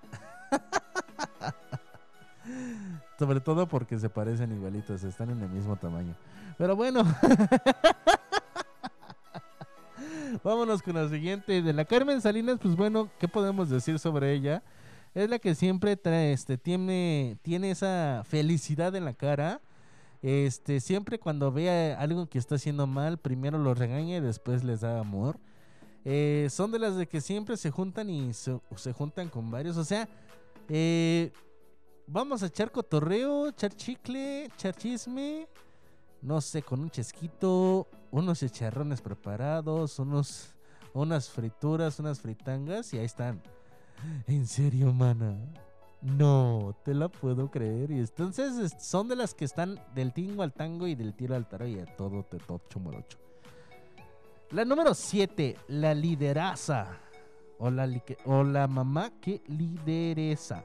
Sobre todo porque se parecen igualitos, están en el mismo tamaño. Pero bueno. Vámonos con la siguiente. De la Carmen Salinas, pues bueno, ¿qué podemos decir sobre ella? Es la que siempre trae, este, tiene, tiene esa felicidad en la cara. Este, siempre cuando ve algo que está haciendo mal, primero lo regaña y después les da amor. Eh, son de las de que siempre se juntan y se, se juntan con varios. O sea, eh, vamos a echar cotorreo, echar chicle, echar chisme. No sé, con un chesquito, unos chicharrones preparados, unos, unas frituras, unas fritangas y ahí están. En serio, mana. No, te la puedo creer. Y entonces es- son de las que están del tingo al tango y del tiro al taro y a todo te tocho morocho. La número 7, la lideraza. O la mamá que lideresa.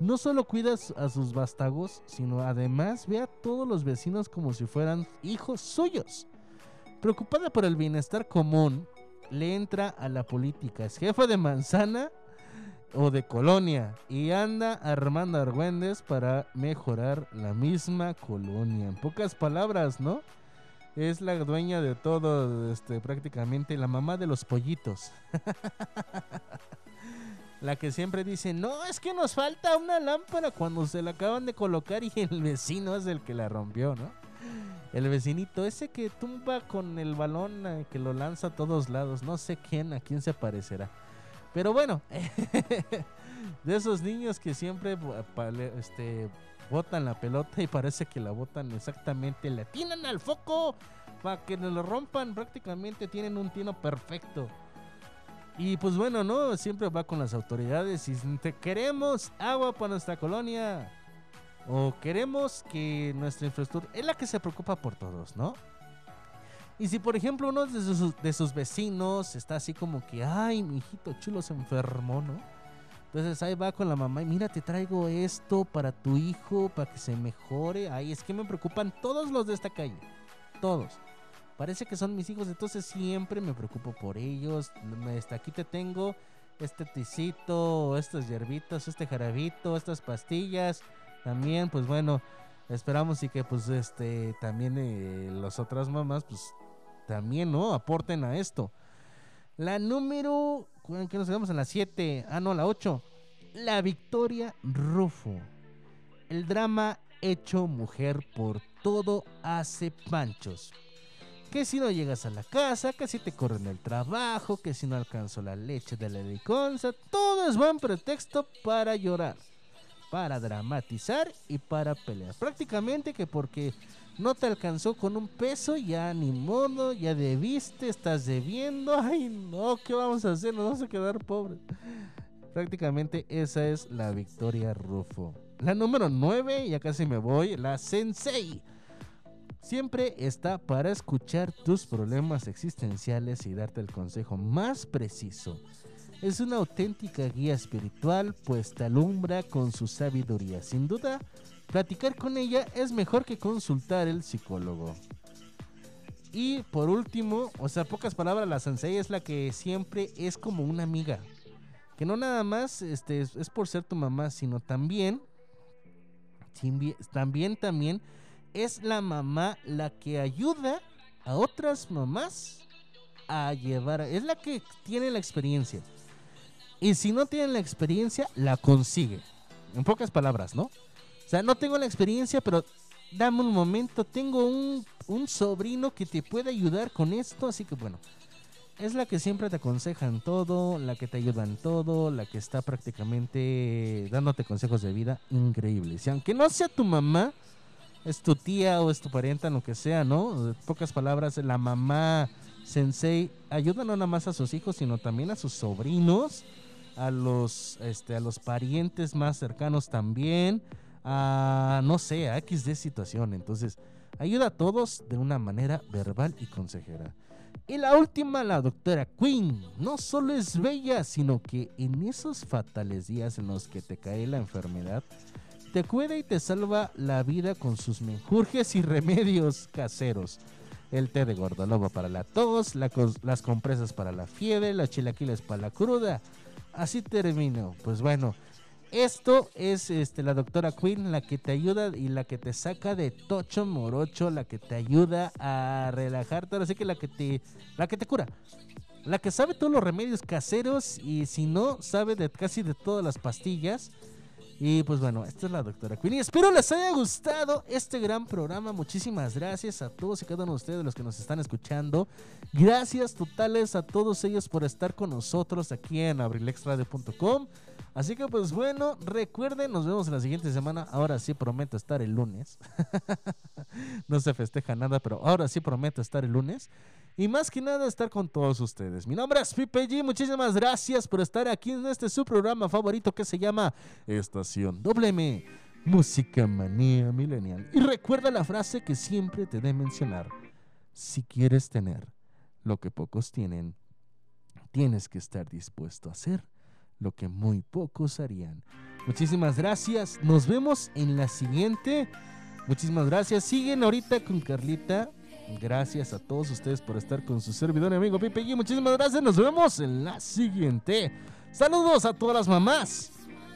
No solo cuida a sus vástagos, sino además ve a todos los vecinos como si fueran hijos suyos. Preocupada por el bienestar común, le entra a la política. Es jefa de manzana o de colonia y anda armando argüendes para mejorar la misma colonia. En pocas palabras, ¿no? Es la dueña de todo, este, prácticamente la mamá de los pollitos. la que siempre dice, no, es que nos falta una lámpara cuando se la acaban de colocar y el vecino es el que la rompió, ¿no? El vecinito, ese que tumba con el balón, eh, que lo lanza a todos lados, no sé quién, a quién se parecerá. Pero bueno, de esos niños que siempre este, botan la pelota y parece que la botan exactamente, le atinan al foco para que lo rompan. Prácticamente tienen un tino perfecto. Y pues bueno, ¿no? Siempre va con las autoridades y te queremos agua para nuestra colonia. O queremos que nuestra infraestructura es la que se preocupa por todos, ¿no? Y si por ejemplo uno de sus, de sus vecinos está así como que, ay, mi hijito chulo se enfermó, ¿no? Entonces ahí va con la mamá y mira, te traigo esto para tu hijo, para que se mejore. Ay, es que me preocupan todos los de esta calle. Todos. Parece que son mis hijos, entonces siempre me preocupo por ellos. Me- Este, aquí te tengo este ticito, estos hierbitos, este jarabito, estas pastillas. También, pues bueno, esperamos y que pues este también eh, las otras mamás pues también, ¿no? Aporten a esto. La número, ¿cuál- que nos quedamos en la 7? Ah, no, la 8. La Victoria Rufo. El drama hecho mujer por todo hace panchos. Que si no llegas a la casa, que si te corren el trabajo, que si no alcanzo la leche de la liconza, todo es buen pretexto para llorar, para dramatizar y para pelear. Prácticamente que porque no te alcanzó con un peso, ya ni modo, ya debiste, estás debiendo, ay no, ¿qué vamos a hacer? Nos vamos a quedar pobres. Prácticamente esa es la Victoria Rufo. La número 9, ya casi me voy, la Sensei. Siempre está para escuchar tus problemas existenciales y darte el consejo más preciso. Es una auténtica guía espiritual, pues te alumbra con su sabiduría. Sin duda, platicar con ella es mejor que consultar el psicólogo. Y por último, o sea, pocas palabras, la sensei es la que siempre es como una amiga. Que no nada más este, es, por ser tu mamá, sino también, también, también es la mamá la que ayuda a otras mamás a llevar, es la que tiene la experiencia. Y si no tiene la experiencia, la consigue. En pocas palabras, ¿no? O sea, no tengo la experiencia, pero dame un momento, tengo un, un sobrino que te puede ayudar con esto, así que bueno, es la que siempre te aconseja en todo, la que te ayuda en todo, la que está prácticamente dándote consejos de vida increíbles. Y aunque no sea tu mamá, es tu tía o es tu parienta, lo que sea, ¿no? Pocas palabras, la mamá sensei ayuda no nada más a sus hijos, sino también a sus sobrinos, a los, este, a los parientes más cercanos también, a, no sé, a X de situación. Entonces, ayuda a todos de una manera verbal y consejera. Y la última, la doctora Queen, no solo es bella, sino que en esos fatales días en los que te cae la enfermedad, te cuida y te salva la vida con sus menjurjes y remedios caseros. El té de gordolobo para la tos, las compresas para la fiebre, las chilaquiles para la cruda. Así termino. Pues bueno, esto es este, la doctora Queen, la que te ayuda y la que te saca de tocho morocho, la que te ayuda a relajarte, ahora sí que la que te, la que te cura. La que sabe todos los remedios caseros y si no, sabe de casi de todas las pastillas. Y pues bueno, esta es la doctora Queen. Y espero les haya gustado este gran programa. Muchísimas gracias a todos y cada uno de ustedes los que nos están escuchando. Gracias totales a todos ellos por estar con nosotros aquí en abrilexradio.com. Así que pues bueno, recuerden, nos vemos en la siguiente semana. Ahora sí prometo estar el lunes. no se festeja nada, pero ahora sí prometo estar el lunes. Y más que nada estar con todos ustedes. Mi nombre es Pipe G. Muchísimas gracias por estar aquí en este su programa favorito que se llama Estación WM. Música Manía Millennial. Y recuerda la frase que siempre te de mencionar. Si quieres tener lo que pocos tienen, tienes que estar dispuesto a hacer lo que muy pocos harían. Muchísimas gracias. Nos vemos en la siguiente. Muchísimas gracias. Siguen ahorita con Carlita. Gracias a todos ustedes por estar con su servidor y amigo Pipe G. Muchísimas gracias. Nos vemos en la siguiente. Saludos a todas las mamás.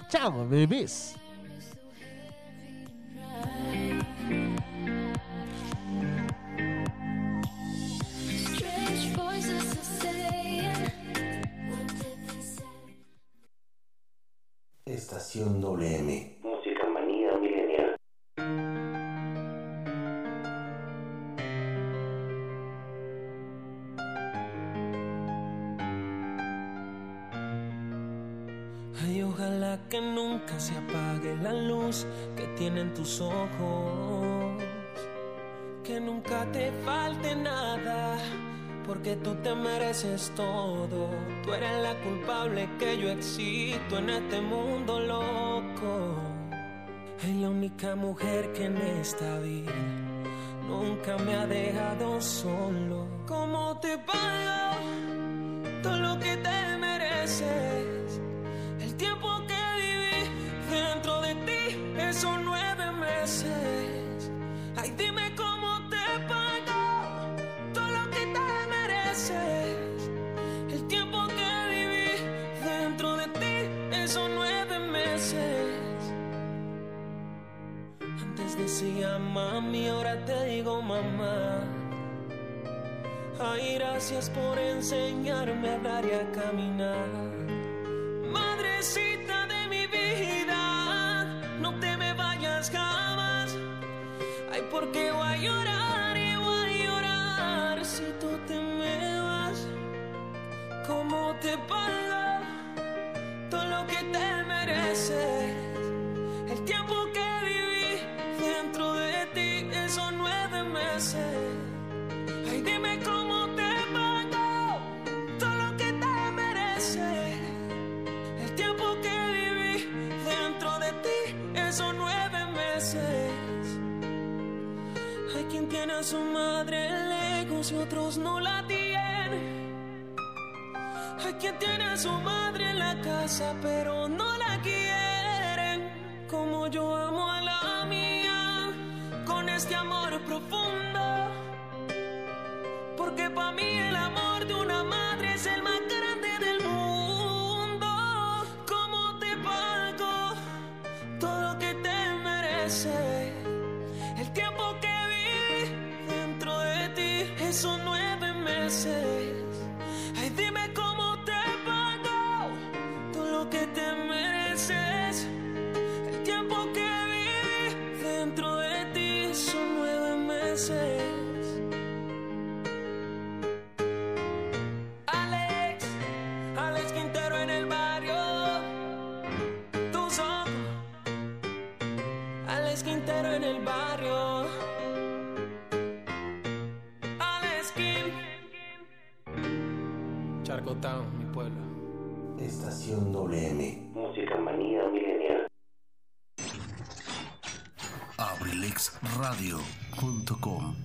Chao, bebés. Estación WM. Música manía milenial. Ay, ojalá que nunca se apague la luz que tienen tus ojos. Que nunca te falte nada porque tú te mereces todo. Tú eres la culpable que yo existo en este mundo loco. Es la única mujer que en esta vida nunca me ha dejado solo. ¿Cómo te pagas? Ay, gracias por enseñarme a hablar y a caminar. su madre lejos y otros no la tienen. Hay quien tiene a su madre en la casa, pero no la quieren. Como yo amo a la mía, con este amor profundo. Porque para mí Estación WM. Música manía milenial. Abrilexradio.com